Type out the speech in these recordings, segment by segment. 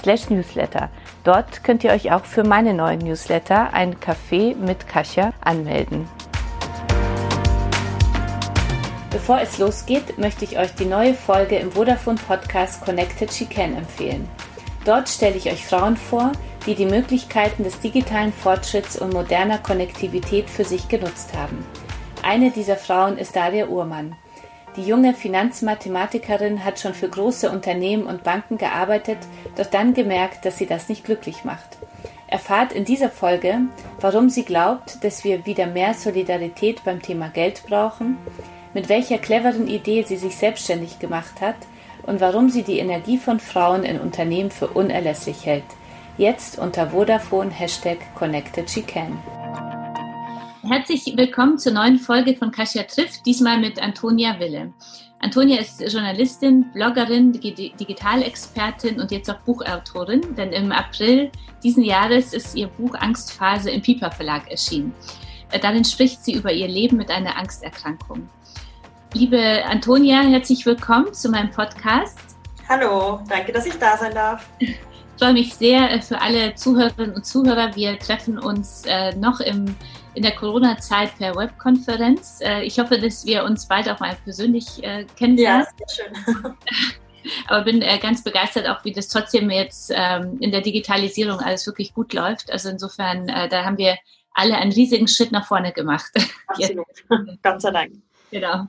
slash newsletter. Dort könnt ihr euch auch für meine neuen Newsletter, ein Café mit Kasia, anmelden. Bevor es losgeht, möchte ich euch die neue Folge im Vodafone Podcast Connected She Can empfehlen. Dort stelle ich euch Frauen vor, die die Möglichkeiten des digitalen Fortschritts und moderner Konnektivität für sich genutzt haben. Eine dieser Frauen ist Daria Uhrmann. Die junge Finanzmathematikerin hat schon für große Unternehmen und Banken gearbeitet, doch dann gemerkt, dass sie das nicht glücklich macht. Erfahrt in dieser Folge, warum sie glaubt, dass wir wieder mehr Solidarität beim Thema Geld brauchen, mit welcher cleveren Idee sie sich selbstständig gemacht hat und warum sie die Energie von Frauen in Unternehmen für unerlässlich hält. Jetzt unter Vodafone Hashtag Connected She Can. Herzlich willkommen zur neuen Folge von Kasia trifft, diesmal mit Antonia Wille. Antonia ist Journalistin, Bloggerin, Digitalexpertin und jetzt auch Buchautorin, denn im April diesen Jahres ist ihr Buch Angstphase im Piper Verlag erschienen. Äh, darin spricht sie über ihr Leben mit einer Angsterkrankung. Liebe Antonia, herzlich willkommen zu meinem Podcast. Hallo, danke, dass ich da sein darf. Ich freue mich sehr äh, für alle Zuhörerinnen und Zuhörer. Wir treffen uns äh, noch im in der Corona-Zeit per Webkonferenz. Äh, ich hoffe, dass wir uns bald auch mal persönlich äh, kennenlernen. Ja, sehr schön. Aber bin äh, ganz begeistert auch, wie das trotzdem jetzt ähm, in der Digitalisierung alles wirklich gut läuft. Also insofern, da haben wir alle einen riesigen Schritt nach vorne gemacht. Absolut. Sei Dank. Genau.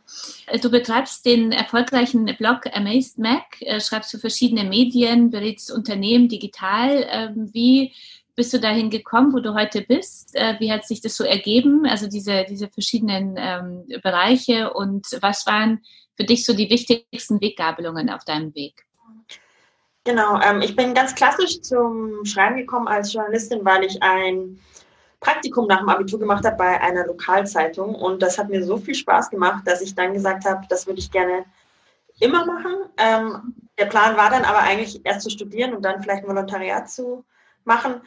Du betreibst den erfolgreichen Blog Amazed Mac, schreibst für verschiedene Medien, berätst Unternehmen digital. Ähm, wie bist du dahin gekommen, wo du heute bist? Äh, wie hat sich das so ergeben? Also diese, diese verschiedenen ähm, Bereiche und was waren für dich so die wichtigsten Weggabelungen auf deinem Weg? Genau, ähm, ich bin ganz klassisch zum Schreiben gekommen als Journalistin, weil ich ein Praktikum nach dem Abitur gemacht habe bei einer Lokalzeitung und das hat mir so viel Spaß gemacht, dass ich dann gesagt habe, das würde ich gerne immer machen. Ähm, der Plan war dann aber eigentlich erst zu studieren und dann vielleicht ein Volontariat zu machen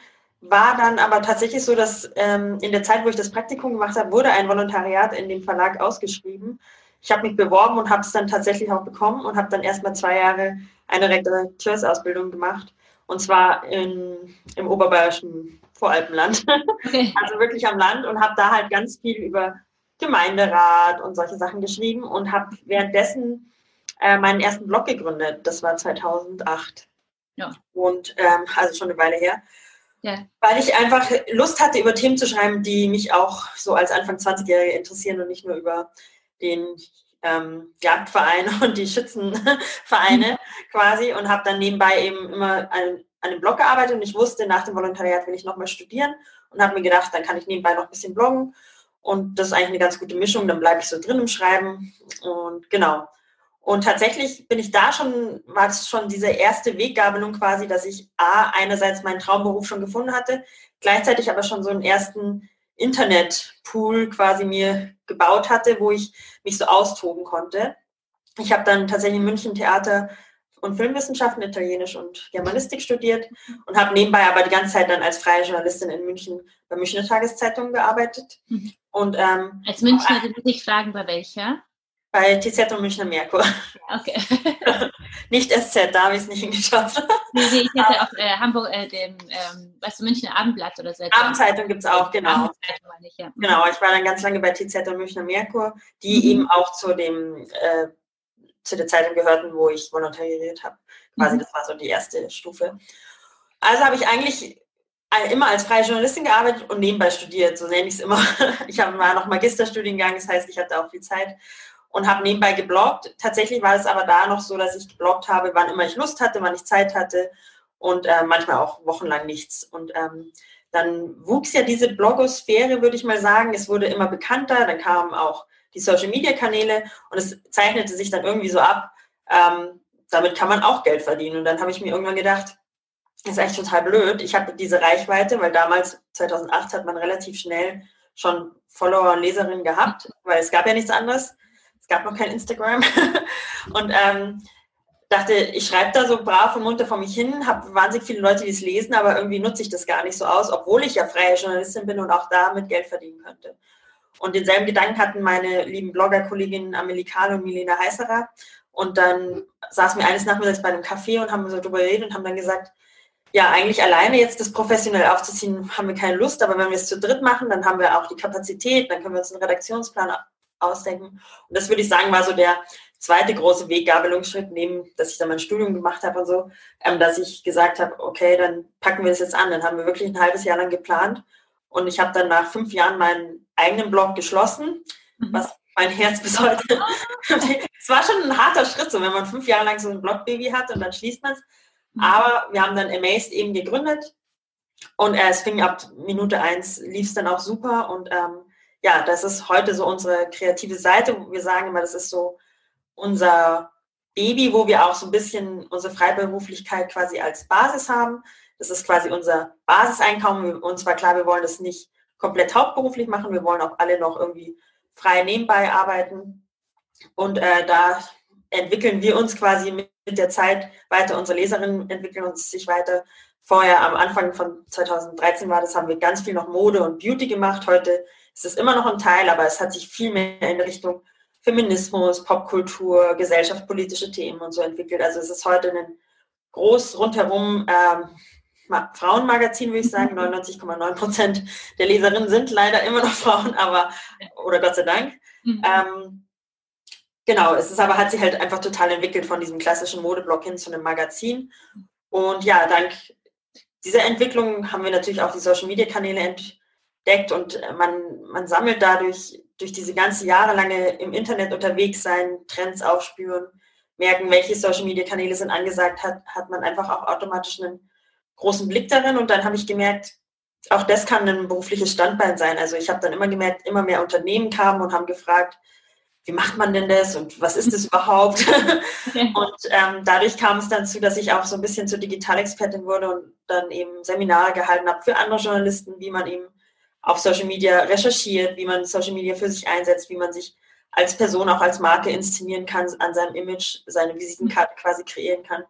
war dann aber tatsächlich so, dass ähm, in der Zeit, wo ich das Praktikum gemacht habe, wurde ein Volontariat in dem Verlag ausgeschrieben. Ich habe mich beworben und habe es dann tatsächlich auch bekommen und habe dann erstmal zwei Jahre eine Redakteursausbildung gemacht. Und zwar in, im oberbayerischen Voralpenland. Okay. Also wirklich am Land und habe da halt ganz viel über Gemeinderat und solche Sachen geschrieben und habe währenddessen äh, meinen ersten Blog gegründet. Das war 2008. Ja. Und ähm, also schon eine Weile her. Ja. Weil ich einfach Lust hatte, über Themen zu schreiben, die mich auch so als Anfang 20-Jährige interessieren und nicht nur über den ähm, Jagdverein und die Schützenvereine mhm. quasi und habe dann nebenbei eben immer an, an dem Blog gearbeitet und ich wusste, nach dem Volontariat will ich nochmal studieren und habe mir gedacht, dann kann ich nebenbei noch ein bisschen bloggen und das ist eigentlich eine ganz gute Mischung, dann bleibe ich so drin im Schreiben und genau. Und tatsächlich bin ich da schon, war es schon diese erste Weggabelung quasi, dass ich A, einerseits meinen Traumberuf schon gefunden hatte, gleichzeitig aber schon so einen ersten Internetpool quasi mir gebaut hatte, wo ich mich so austoben konnte. Ich habe dann tatsächlich in München Theater und Filmwissenschaften, Italienisch und Germanistik studiert und habe nebenbei aber die ganze Zeit dann als freie Journalistin in München bei Münchner Tageszeitung gearbeitet. Mhm. Und, ähm, als Münchner würde ich fragen, bei welcher? Bei TZ und Münchner Merkur. Okay. nicht SZ, da habe ich es nicht hingeschafft. Nee, nee, ich hätte auch äh, Hamburg, äh, dem, ähm, weißt du, Münchner Abendblatt oder so. Abendzeitung gibt es auch, genau. Ich, ja. Genau, ich war dann ganz lange bei TZ und Münchner Merkur, die mhm. eben auch zu dem, äh, zu der Zeitung gehörten, wo ich volontariert habe. Quasi, mhm. das war so die erste Stufe. Also habe ich eigentlich immer als freie Journalistin gearbeitet und nebenbei studiert, so nenne ich es immer. Ich habe mal noch Magisterstudiengang, das heißt, ich hatte auch viel Zeit und habe nebenbei gebloggt. Tatsächlich war es aber da noch so, dass ich gebloggt habe, wann immer ich Lust hatte, wann ich Zeit hatte und äh, manchmal auch wochenlang nichts. Und ähm, dann wuchs ja diese Blogosphäre, würde ich mal sagen. Es wurde immer bekannter, dann kamen auch die Social-Media-Kanäle und es zeichnete sich dann irgendwie so ab, ähm, damit kann man auch Geld verdienen. Und dann habe ich mir irgendwann gedacht, ist echt total blöd. Ich habe diese Reichweite, weil damals, 2008, hat man relativ schnell schon Follower und Leserinnen gehabt, weil es gab ja nichts anderes. Es gab noch kein Instagram. und ähm, dachte, ich schreibe da so brav und munter vor mich hin, habe wahnsinnig viele Leute, die es lesen, aber irgendwie nutze ich das gar nicht so aus, obwohl ich ja freie Journalistin bin und auch damit Geld verdienen könnte. Und denselben Gedanken hatten meine lieben Blogger-Kolleginnen Amelie Kahl und Milena Heißerer. Und dann saßen wir eines Nachmittags bei einem Café und haben so drüber geredet und haben dann gesagt, ja, eigentlich alleine jetzt das professionell aufzuziehen, haben wir keine Lust, aber wenn wir es zu dritt machen, dann haben wir auch die Kapazität, dann können wir uns einen Redaktionsplan ausdenken. Und das würde ich sagen, war so der zweite große Weggabelungsschritt, neben, dass ich dann mein Studium gemacht habe und so, ähm, dass ich gesagt habe, okay, dann packen wir das jetzt an. Dann haben wir wirklich ein halbes Jahr lang geplant. Und ich habe dann nach fünf Jahren meinen eigenen Blog geschlossen, mhm. was mein Herz bis heute. es war schon ein harter Schritt, so wenn man fünf Jahre lang so ein Blogbaby hat und dann schließt man es. Mhm. Aber wir haben dann Amazed eben gegründet und äh, es fing ab Minute eins, lief es dann auch super und ähm, ja, das ist heute so unsere kreative Seite. Wir sagen immer, das ist so unser Baby, wo wir auch so ein bisschen unsere Freiberuflichkeit quasi als Basis haben. Das ist quasi unser Basiseinkommen. Uns war klar, wir wollen das nicht komplett hauptberuflich machen. Wir wollen auch alle noch irgendwie frei nebenbei arbeiten. Und äh, da entwickeln wir uns quasi mit der Zeit weiter. Unsere Leserinnen entwickeln uns sich weiter. Vorher am Anfang von 2013 war das, haben wir ganz viel noch Mode und Beauty gemacht. Heute ist es immer noch ein Teil, aber es hat sich viel mehr in Richtung Feminismus, Popkultur, gesellschaftspolitische Themen und so entwickelt. Also es ist heute ein groß rundherum ähm, Frauenmagazin, würde ich sagen. 99,9 Prozent der Leserinnen sind leider immer noch Frauen, aber, oder Gott sei Dank. Mhm. Ähm, genau, es ist aber, hat sich halt einfach total entwickelt von diesem klassischen Modeblock hin zu einem Magazin. Und ja, dank dieser Entwicklung haben wir natürlich auch die Social Media Kanäle entdeckt und man, man sammelt dadurch durch diese ganze jahrelange im Internet unterwegs sein, Trends aufspüren, merken, welche Social Media Kanäle sind angesagt, hat, hat man einfach auch automatisch einen großen Blick darin. Und dann habe ich gemerkt, auch das kann ein berufliches Standbein sein. Also ich habe dann immer gemerkt, immer mehr Unternehmen kamen und haben gefragt, wie macht man denn das und was ist das überhaupt? und ähm, dadurch kam es dann zu, dass ich auch so ein bisschen zur Digitalexpertin wurde und dann eben Seminare gehalten habe für andere Journalisten, wie man eben auf Social Media recherchiert, wie man Social Media für sich einsetzt, wie man sich als Person auch als Marke inszenieren kann, an seinem Image seine Visitenkarte quasi kreieren kann.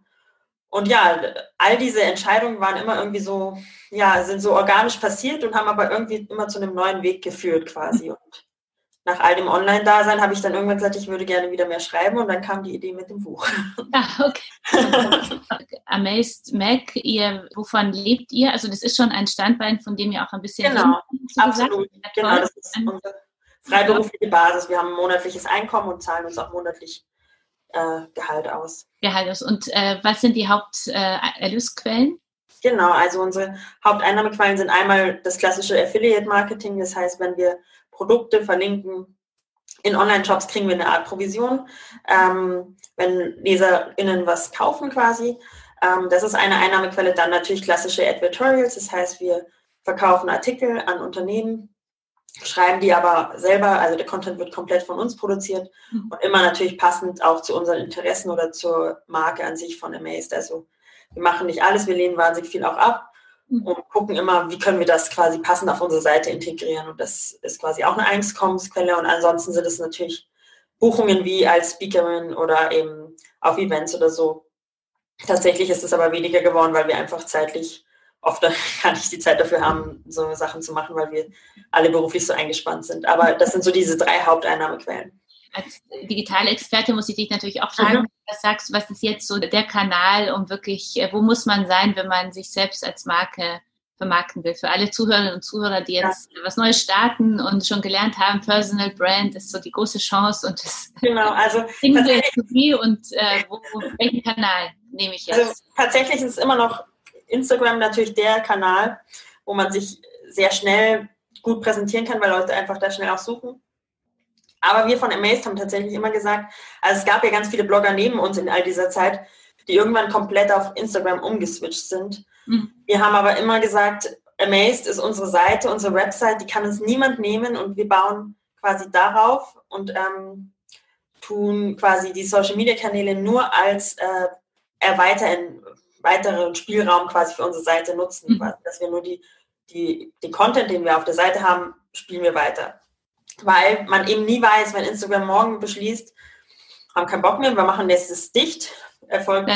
Und ja, all diese Entscheidungen waren immer irgendwie so, ja, sind so organisch passiert und haben aber irgendwie immer zu einem neuen Weg geführt quasi. Und nach all dem Online-Dasein habe ich dann irgendwann gesagt, ich würde gerne wieder mehr schreiben und dann kam die Idee mit dem Buch. Ah, okay. Amazed Mac, ihr, wovon lebt ihr? Also das ist schon ein Standbein, von dem ihr auch ein bisschen... Genau, absolut. Genau, das ist unsere freiberufliche Basis. Wir haben ein monatliches Einkommen und zahlen uns auch monatlich äh, Gehalt aus. Gehalt aus. Und äh, was sind die Haupterlösquellen? Äh, genau, also unsere Haupteinnahmequellen sind einmal das klassische Affiliate-Marketing. Das heißt, wenn wir Produkte verlinken in Online-Shops, kriegen wir eine Art Provision. Ähm, wenn LeserInnen was kaufen quasi. Ähm, das ist eine Einnahmequelle. Dann natürlich klassische Advertorials. Das heißt, wir verkaufen Artikel an Unternehmen, schreiben die aber selber, also der Content wird komplett von uns produziert mhm. und immer natürlich passend auch zu unseren Interessen oder zur Marke an sich von Amazed. Also wir machen nicht alles, wir lehnen wahnsinnig viel auch ab. Und gucken immer, wie können wir das quasi passend auf unsere Seite integrieren. Und das ist quasi auch eine Einkommensquelle. Und ansonsten sind es natürlich Buchungen wie als Speakerin oder eben auf Events oder so. Tatsächlich ist es aber weniger geworden, weil wir einfach zeitlich oft gar nicht die Zeit dafür haben, so Sachen zu machen, weil wir alle beruflich so eingespannt sind. Aber das sind so diese drei Haupteinnahmequellen als digitale Experte muss ich dich natürlich auch fragen, mhm. was sagst du, was ist jetzt so der Kanal, um wirklich, äh, wo muss man sein, wenn man sich selbst als Marke vermarkten will? Für alle Zuhörerinnen und Zuhörer, die jetzt ja. was Neues starten und schon gelernt haben, Personal Brand ist so die große Chance und das genau, also tatsächlich, und äh, wo, welchen Kanal nehme ich jetzt? Also tatsächlich ist immer noch Instagram natürlich der Kanal, wo man sich sehr schnell gut präsentieren kann, weil Leute einfach da schnell auch suchen. Aber wir von Amazed haben tatsächlich immer gesagt, also es gab ja ganz viele Blogger neben uns in all dieser Zeit, die irgendwann komplett auf Instagram umgeswitcht sind. Mhm. Wir haben aber immer gesagt, Amazed ist unsere Seite, unsere Website, die kann uns niemand nehmen und wir bauen quasi darauf und ähm, tun quasi die Social Media Kanäle nur als äh, Erweitern, weiteren Spielraum quasi für unsere Seite nutzen, mhm. dass wir nur die, die, den Content, den wir auf der Seite haben, spielen wir weiter. Weil man eben nie weiß, wenn Instagram morgen beschließt, haben keinen Bock mehr, wir machen jetzt dicht, Erfolg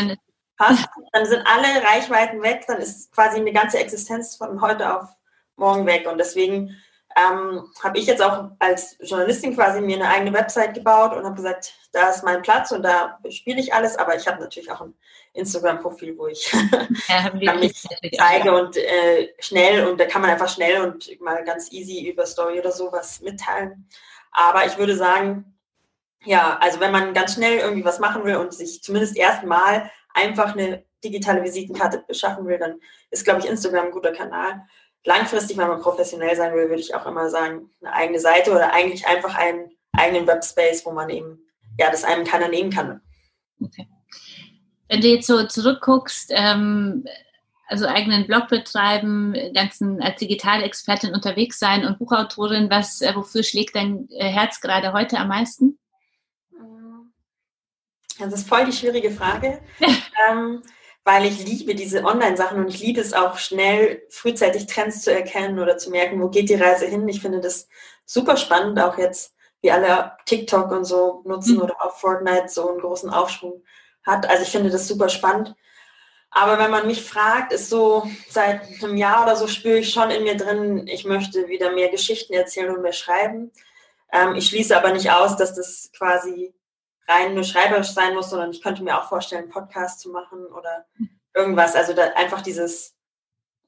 passt, dann sind alle Reichweiten weg, dann ist quasi eine ganze Existenz von heute auf morgen weg. Und deswegen ähm, habe ich jetzt auch als Journalistin quasi mir eine eigene Website gebaut und habe gesagt, da ist mein Platz und da spiele ich alles, aber ich habe natürlich auch ein Instagram-Profil, wo ich ja, mich zeige und äh, schnell und da kann man einfach schnell und mal ganz easy über Story oder sowas mitteilen. Aber ich würde sagen, ja, also wenn man ganz schnell irgendwie was machen will und sich zumindest erstmal einfach eine digitale Visitenkarte beschaffen will, dann ist, glaube ich, Instagram ein guter Kanal langfristig, wenn man professionell sein will, würde ich auch immer sagen, eine eigene Seite oder eigentlich einfach einen eigenen Webspace, wo man eben, ja, das einem keiner nehmen kann. Okay. Wenn du jetzt so zurückguckst, ähm, also eigenen Blog betreiben, ganzen als digitale Expertin unterwegs sein und Buchautorin, was, äh, wofür schlägt dein äh, Herz gerade heute am meisten? Das ist voll die schwierige Frage. ähm, weil ich liebe diese Online-Sachen und ich liebe es auch schnell frühzeitig Trends zu erkennen oder zu merken, wo geht die Reise hin. Ich finde das super spannend, auch jetzt, wie alle TikTok und so nutzen mhm. oder auch Fortnite so einen großen Aufschwung hat. Also ich finde das super spannend. Aber wenn man mich fragt, ist so seit einem Jahr oder so spüre ich schon in mir drin, ich möchte wieder mehr Geschichten erzählen und mehr schreiben. Ähm, ich schließe aber nicht aus, dass das quasi rein nur schreiberisch sein muss, sondern ich könnte mir auch vorstellen, einen Podcast zu machen oder irgendwas. Also einfach dieses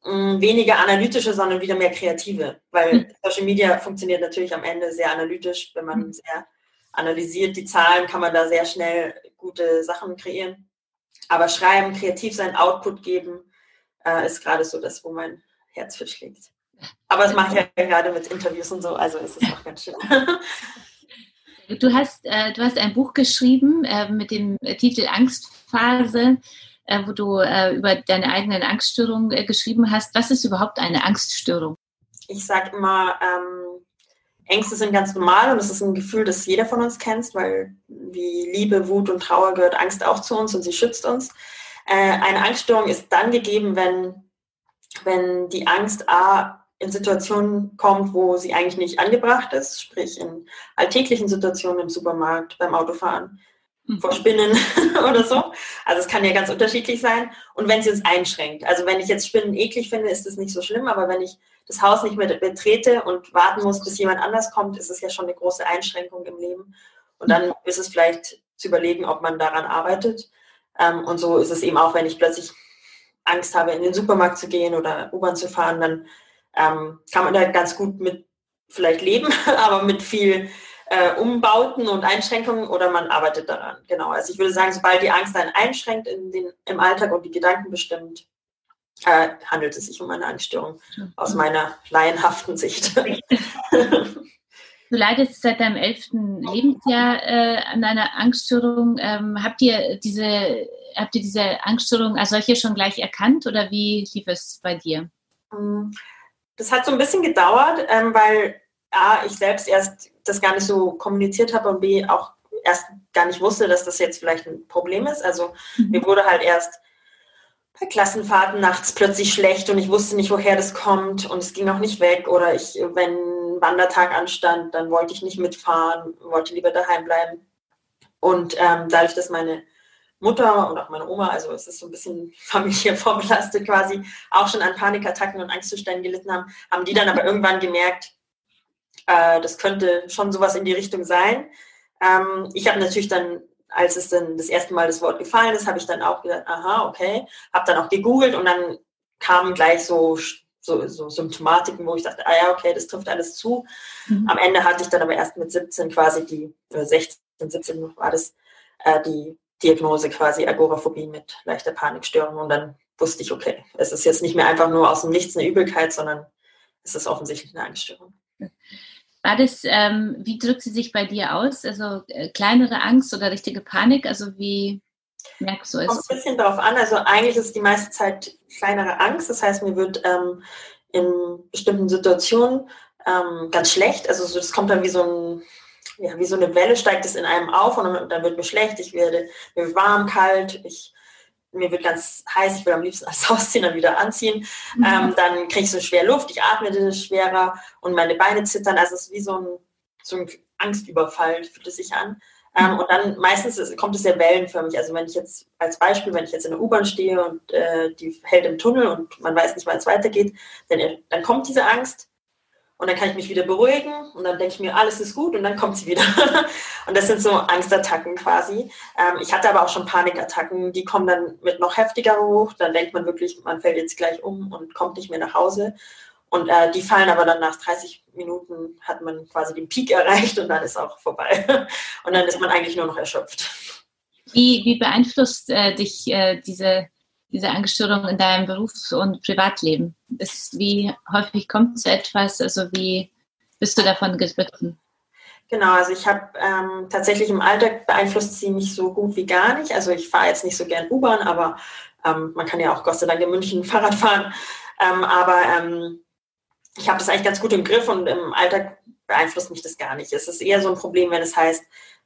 mh, mm, weniger analytische, sondern wieder mehr kreative. Weil mhm. Social Media funktioniert natürlich am Ende sehr analytisch. Wenn man mhm. sehr analysiert die Zahlen, kann man da sehr schnell gute Sachen kreieren. Aber schreiben, kreativ sein, Output geben, äh, ist gerade so das, wo mein Herz für schlägt. Aber das mache ich ja gerade mit Interviews und so, also ist es auch ganz schön. Du hast, äh, du hast ein Buch geschrieben äh, mit dem Titel Angstphase, äh, wo du äh, über deine eigenen Angststörungen äh, geschrieben hast. Was ist überhaupt eine Angststörung? Ich sage immer, ähm, Ängste sind ganz normal und es ist ein Gefühl, das jeder von uns kennt, weil wie Liebe, Wut und Trauer gehört Angst auch zu uns und sie schützt uns. Äh, eine Angststörung ist dann gegeben, wenn, wenn die Angst A in Situationen kommt, wo sie eigentlich nicht angebracht ist, sprich in alltäglichen Situationen im Supermarkt, beim Autofahren, mhm. vor Spinnen oder so. Also es kann ja ganz unterschiedlich sein. Und wenn sie uns einschränkt. Also wenn ich jetzt Spinnen eklig finde, ist das nicht so schlimm, aber wenn ich das Haus nicht mehr betrete und warten muss, bis jemand anders kommt, ist es ja schon eine große Einschränkung im Leben. Und dann ist es vielleicht zu überlegen, ob man daran arbeitet. Ähm, und so ist es eben auch, wenn ich plötzlich Angst habe, in den Supermarkt zu gehen oder U-Bahn zu fahren, dann ähm, kann man da ganz gut mit vielleicht leben, aber mit viel äh, Umbauten und Einschränkungen oder man arbeitet daran. Genau. Also ich würde sagen, sobald die Angst einen einschränkt in den, im Alltag und die Gedanken bestimmt, äh, handelt es sich um eine Angststörung aus meiner laienhaften Sicht. Du leidest seit deinem elften Lebensjahr äh, an einer Angststörung. Ähm, habt ihr diese, habt ihr diese Angststörung als solche schon gleich erkannt oder wie lief es bei dir? Das hat so ein bisschen gedauert, ähm, weil A, ich selbst erst das gar nicht so kommuniziert habe und B, auch erst gar nicht wusste, dass das jetzt vielleicht ein Problem ist. Also mhm. mir wurde halt erst bei Klassenfahrten nachts plötzlich schlecht und ich wusste nicht, woher das kommt und es ging auch nicht weg. Oder ich, wenn ein Wandertag anstand, dann wollte ich nicht mitfahren, wollte lieber daheim bleiben. Und ähm, dadurch, dass meine Mutter und auch meine Oma, also es ist so ein bisschen familiär vorbelastet quasi, auch schon an Panikattacken und Angstzuständen gelitten haben, haben die dann aber irgendwann gemerkt, äh, das könnte schon sowas in die Richtung sein. Ähm, ich habe natürlich dann, als es dann das erste Mal das Wort gefallen ist, habe ich dann auch gedacht, aha, okay, habe dann auch gegoogelt und dann kamen gleich so so, so Symptomatiken, wo ich dachte, ah ja, okay, das trifft alles zu. Mhm. Am Ende hatte ich dann aber erst mit 17 quasi die, oder 16, 17 war das, äh, die Diagnose quasi Agoraphobie mit leichter Panikstörung und dann wusste ich, okay, es ist jetzt nicht mehr einfach nur aus dem Nichts eine Übelkeit, sondern es ist offensichtlich eine Angststörung. War das, ähm, wie drückt sie sich bei dir aus? Also äh, kleinere Angst oder richtige Panik? Also wie merkst du es? Kommt ein bisschen darauf an. Also eigentlich ist die meiste Zeit kleinere Angst. Das heißt, mir wird ähm, in bestimmten Situationen ähm, ganz schlecht. Also das kommt dann wie so ein ja, wie so eine Welle steigt es in einem auf und dann, wird mir schlecht, ich werde mir warm, kalt, ich mir wird ganz heiß, ich will am liebsten alles ausziehen, dann wieder anziehen. Mhm. Ähm, dann kriege ich so schwer Luft, ich atme schwerer und meine Beine zittern. Also es ist wie so ein, so ein Angstüberfall, fühlt es sich an. Ähm, und dann meistens ist, kommt es sehr wellenförmig. Also wenn ich jetzt als Beispiel, wenn ich jetzt in der U-Bahn stehe und äh, die hält im Tunnel und man weiß nicht, wann es weitergeht, dann, dann kommt diese Angst und dann kann ich mich wieder beruhigen und dann denke ich mir, alles ist gut und dann kommt sie wieder. und das sind so Angstattacken quasi. Ähm, ich hatte aber auch schon Panikattacken, die kommen dann mit noch heftiger hoch. Dann denkt man wirklich, man fällt jetzt gleich um und kommt nicht mehr nach Hause. Und äh, die fallen aber dann nach 30 Minuten, hat man quasi den Peak erreicht und dann ist auch vorbei. und dann ist man eigentlich nur noch erschöpft. Wie, wie beeinflusst äh, dich äh, diese, diese Angststörung in deinem Berufs- und Privatleben? Ist, wie häufig kommt so etwas? Also wie bist du davon betroffen? Genau, also ich habe ähm, tatsächlich im Alltag beeinflusst sie mich so gut wie gar nicht. Also ich fahre jetzt nicht so gern U-Bahn, aber ähm, man kann ja auch Gott sei Dank in München Fahrrad fahren. Ähm, aber ähm, ich habe das eigentlich ganz gut im Griff und im Alltag beeinflusst mich das gar nicht. Es ist eher so ein Problem, wenn es heißt,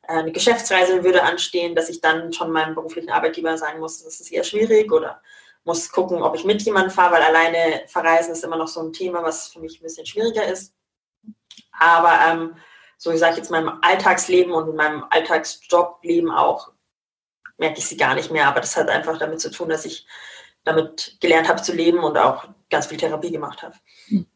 eine Geschäftsreise würde anstehen, dass ich dann schon meinem beruflichen Arbeitgeber sagen muss, das ist eher schwierig oder muss gucken, ob ich mit jemandem fahre, weil alleine verreisen ist immer noch so ein Thema, was für mich ein bisschen schwieriger ist. Aber ähm, so ich sage jetzt meinem Alltagsleben und in meinem Alltagsjobleben auch merke ich sie gar nicht mehr. Aber das hat einfach damit zu tun, dass ich damit gelernt habe zu leben und auch ganz viel Therapie gemacht habe. Hm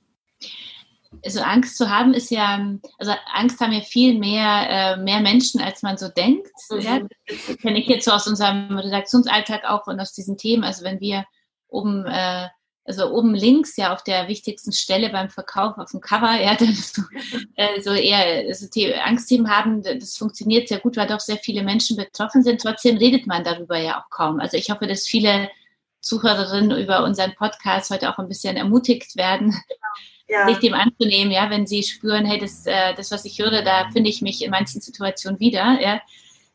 also Angst zu haben ist ja, also Angst haben ja viel mehr, äh, mehr Menschen, als man so denkt. Mhm. Ja? Das kenne ich jetzt so aus unserem Redaktionsalltag auch und aus diesen Themen. Also wenn wir oben, äh, also oben links ja auf der wichtigsten Stelle beim Verkauf auf dem Cover, ja, dann so, äh, so eher also Angstthemen haben, das funktioniert sehr gut, weil doch sehr viele Menschen betroffen sind. Trotzdem redet man darüber ja auch kaum. Also ich hoffe, dass viele Zuhörerinnen über unseren Podcast heute auch ein bisschen ermutigt werden, ja. sich dem anzunehmen, ja, wenn sie spüren, hey, das, äh, das, was ich höre, da finde ich mich in manchen Situationen wieder, ja.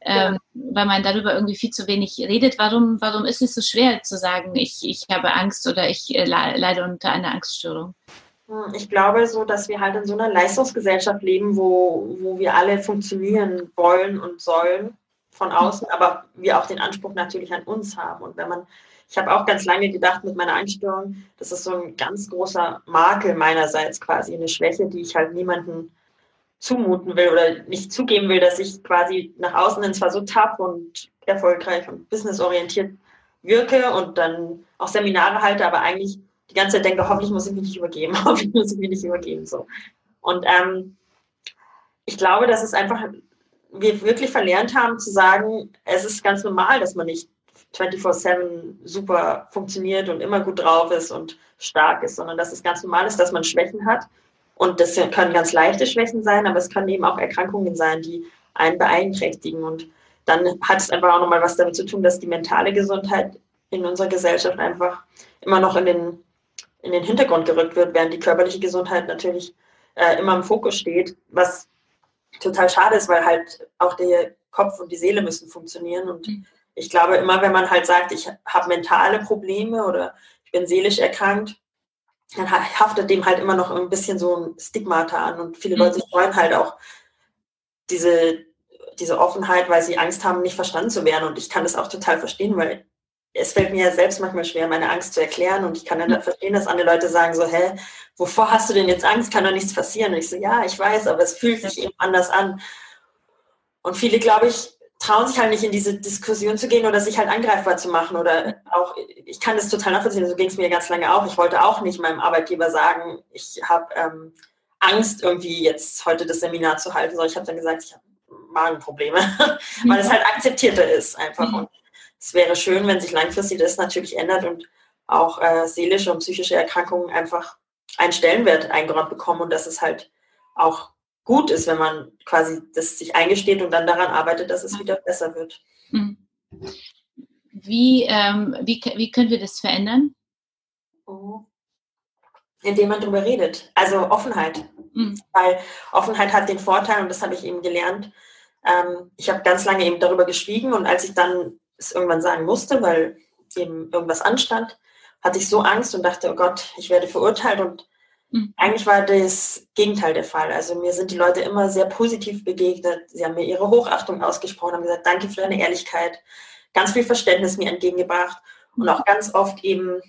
Ähm, ja. weil man darüber irgendwie viel zu wenig redet. Warum, warum ist es so schwer zu sagen, ich, ich habe Angst oder ich äh, leide unter einer Angststörung? Hm, ich glaube so, dass wir halt in so einer Leistungsgesellschaft leben, wo, wo wir alle funktionieren wollen und sollen von außen, aber wir auch den Anspruch natürlich an uns haben. Und wenn man ich habe auch ganz lange gedacht mit meiner Einstellung, das ist so ein ganz großer Makel meinerseits quasi, eine Schwäche, die ich halt niemanden zumuten will oder nicht zugeben will, dass ich quasi nach außen hin zwar so tough und erfolgreich und businessorientiert wirke und dann auch Seminare halte, aber eigentlich die ganze Zeit denke, hoffentlich muss ich mich nicht übergeben, hoffentlich muss ich mich nicht übergeben. So. Und ähm, ich glaube, dass es einfach, wir wirklich verlernt haben zu sagen, es ist ganz normal, dass man nicht 24-7 super funktioniert und immer gut drauf ist und stark ist, sondern dass es ganz normal ist, dass man Schwächen hat. Und das können ganz leichte Schwächen sein, aber es können eben auch Erkrankungen sein, die einen beeinträchtigen. Und dann hat es einfach auch nochmal was damit zu tun, dass die mentale Gesundheit in unserer Gesellschaft einfach immer noch in den, in den Hintergrund gerückt wird, während die körperliche Gesundheit natürlich äh, immer im Fokus steht, was total schade ist, weil halt auch der Kopf und die Seele müssen funktionieren und mhm ich glaube, immer wenn man halt sagt, ich habe mentale Probleme oder ich bin seelisch erkrankt, dann haftet dem halt immer noch ein bisschen so ein Stigmata an. Und viele mhm. Leute freuen halt auch diese, diese Offenheit, weil sie Angst haben, nicht verstanden zu werden. Und ich kann das auch total verstehen, weil es fällt mir ja selbst manchmal schwer, meine Angst zu erklären. Und ich kann dann mhm. verstehen, dass andere Leute sagen so, hä, wovor hast du denn jetzt Angst? Kann doch nichts passieren. Und ich so, ja, ich weiß, aber es fühlt sich eben anders an. Und viele, glaube ich, trauen sich halt nicht in diese Diskussion zu gehen oder sich halt angreifbar zu machen. Oder auch, ich kann das total nachvollziehen, so ging es mir ganz lange auch. Ich wollte auch nicht meinem Arbeitgeber sagen, ich habe ähm, Angst, irgendwie jetzt heute das Seminar zu halten, sondern ich habe dann gesagt, ich habe Magenprobleme, weil es halt akzeptierter ist einfach. Mhm. Und es wäre schön, wenn sich langfristig das natürlich ändert und auch äh, seelische und psychische Erkrankungen einfach einen Stellenwert eingeräumt bekommen und dass es halt auch gut ist, wenn man quasi das sich eingesteht und dann daran arbeitet, dass es wieder besser wird. Hm. Wie, ähm, wie, wie können wir das verändern? Oh. Indem man darüber redet. Also Offenheit. Mhm. Weil Offenheit hat den Vorteil, und das habe ich eben gelernt, ähm, ich habe ganz lange eben darüber geschwiegen und als ich dann es irgendwann sagen musste, weil eben irgendwas anstand, hatte ich so Angst und dachte, oh Gott, ich werde verurteilt und Mhm. Eigentlich war das Gegenteil der Fall. Also mir sind die Leute immer sehr positiv begegnet. Sie haben mir ihre Hochachtung ausgesprochen, haben gesagt, danke für deine Ehrlichkeit, ganz viel Verständnis mir entgegengebracht und auch ganz oft eben,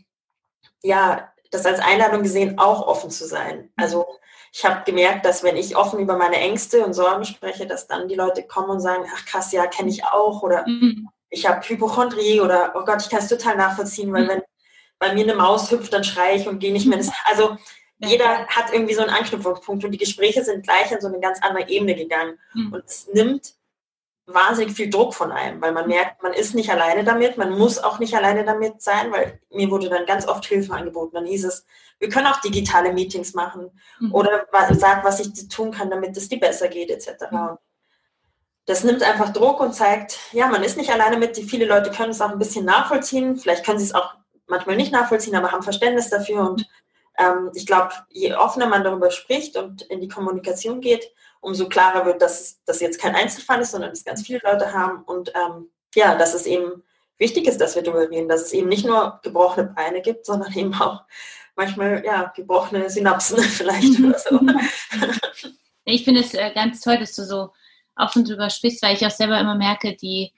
ja, das als Einladung gesehen, auch offen zu sein. Also ich habe gemerkt, dass wenn ich offen über meine Ängste und Sorgen spreche, dass dann die Leute kommen und sagen, ach krass, ja, kenne ich auch oder mhm. ich habe Hypochondrie oder oh Gott, ich kann es total nachvollziehen, weil mhm. wenn bei mir eine Maus hüpft, dann schreie ich und gehe nicht mehr. Also jeder hat irgendwie so einen Anknüpfungspunkt und die Gespräche sind gleich an so eine ganz andere Ebene gegangen. Mhm. Und es nimmt wahnsinnig viel Druck von einem, weil man mhm. merkt, man ist nicht alleine damit, man muss auch nicht alleine damit sein, weil mir wurde dann ganz oft Hilfe angeboten. Dann hieß es, wir können auch digitale Meetings machen mhm. oder sag, was ich tun kann, damit es dir besser geht, etc. Mhm. Das nimmt einfach Druck und zeigt, ja, man ist nicht alleine mit. Viele Leute können es auch ein bisschen nachvollziehen. Vielleicht können sie es auch manchmal nicht nachvollziehen, aber haben Verständnis dafür. Und ähm, ich glaube, je offener man darüber spricht und in die Kommunikation geht, umso klarer wird, dass das jetzt kein Einzelfall ist, sondern es ganz viele Leute haben und ähm, ja, dass es eben wichtig ist, dass wir darüber reden, dass es eben nicht nur gebrochene Beine gibt, sondern eben auch manchmal ja gebrochene Synapsen vielleicht oder so. Ich finde es äh, ganz toll, dass du so offen drüber sprichst, weil ich auch selber immer merke, die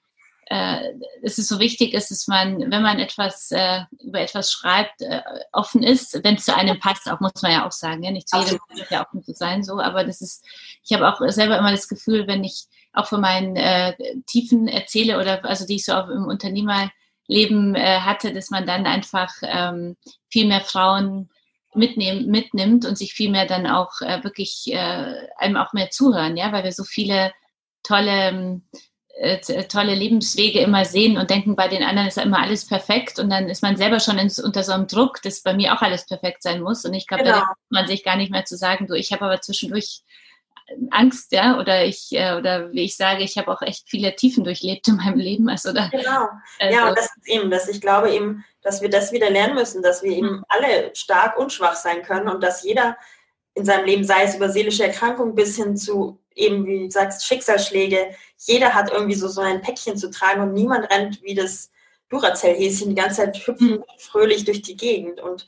äh, es ist so wichtig ist, dass man, wenn man etwas äh, über etwas schreibt, äh, offen ist, wenn es zu einem passt, auch muss man ja auch sagen, ja, nicht zu jedem muss ja offen zu sein, so, aber das ist, ich habe auch selber immer das Gefühl, wenn ich auch von meinen äh, Tiefen erzähle oder also die ich so auch im Unternehmerleben äh, hatte, dass man dann einfach ähm, viel mehr Frauen mitnehmen, mitnimmt und sich viel mehr dann auch äh, wirklich äh, einem auch mehr zuhören, ja, weil wir so viele tolle äh, tolle Lebenswege immer sehen und denken, bei den anderen ist ja immer alles perfekt und dann ist man selber schon ins, unter so einem Druck, dass bei mir auch alles perfekt sein muss und ich glaube, genau. da kann man sich gar nicht mehr zu sagen, du, ich habe aber zwischendurch Angst, ja, oder ich, äh, oder wie ich sage, ich habe auch echt viele Tiefen durchlebt in meinem Leben. Also da, genau. Also, ja, und das ist eben, dass ich glaube eben, dass wir das wieder lernen müssen, dass wir eben mhm. alle stark und schwach sein können und dass jeder in seinem Leben, sei es über seelische Erkrankung bis hin zu eben, wie du sagst, Schicksalsschläge, jeder hat irgendwie so, so ein Päckchen zu tragen und niemand rennt wie das Duracell-Häschen die ganze Zeit hüpfen mhm. fröhlich durch die Gegend. Und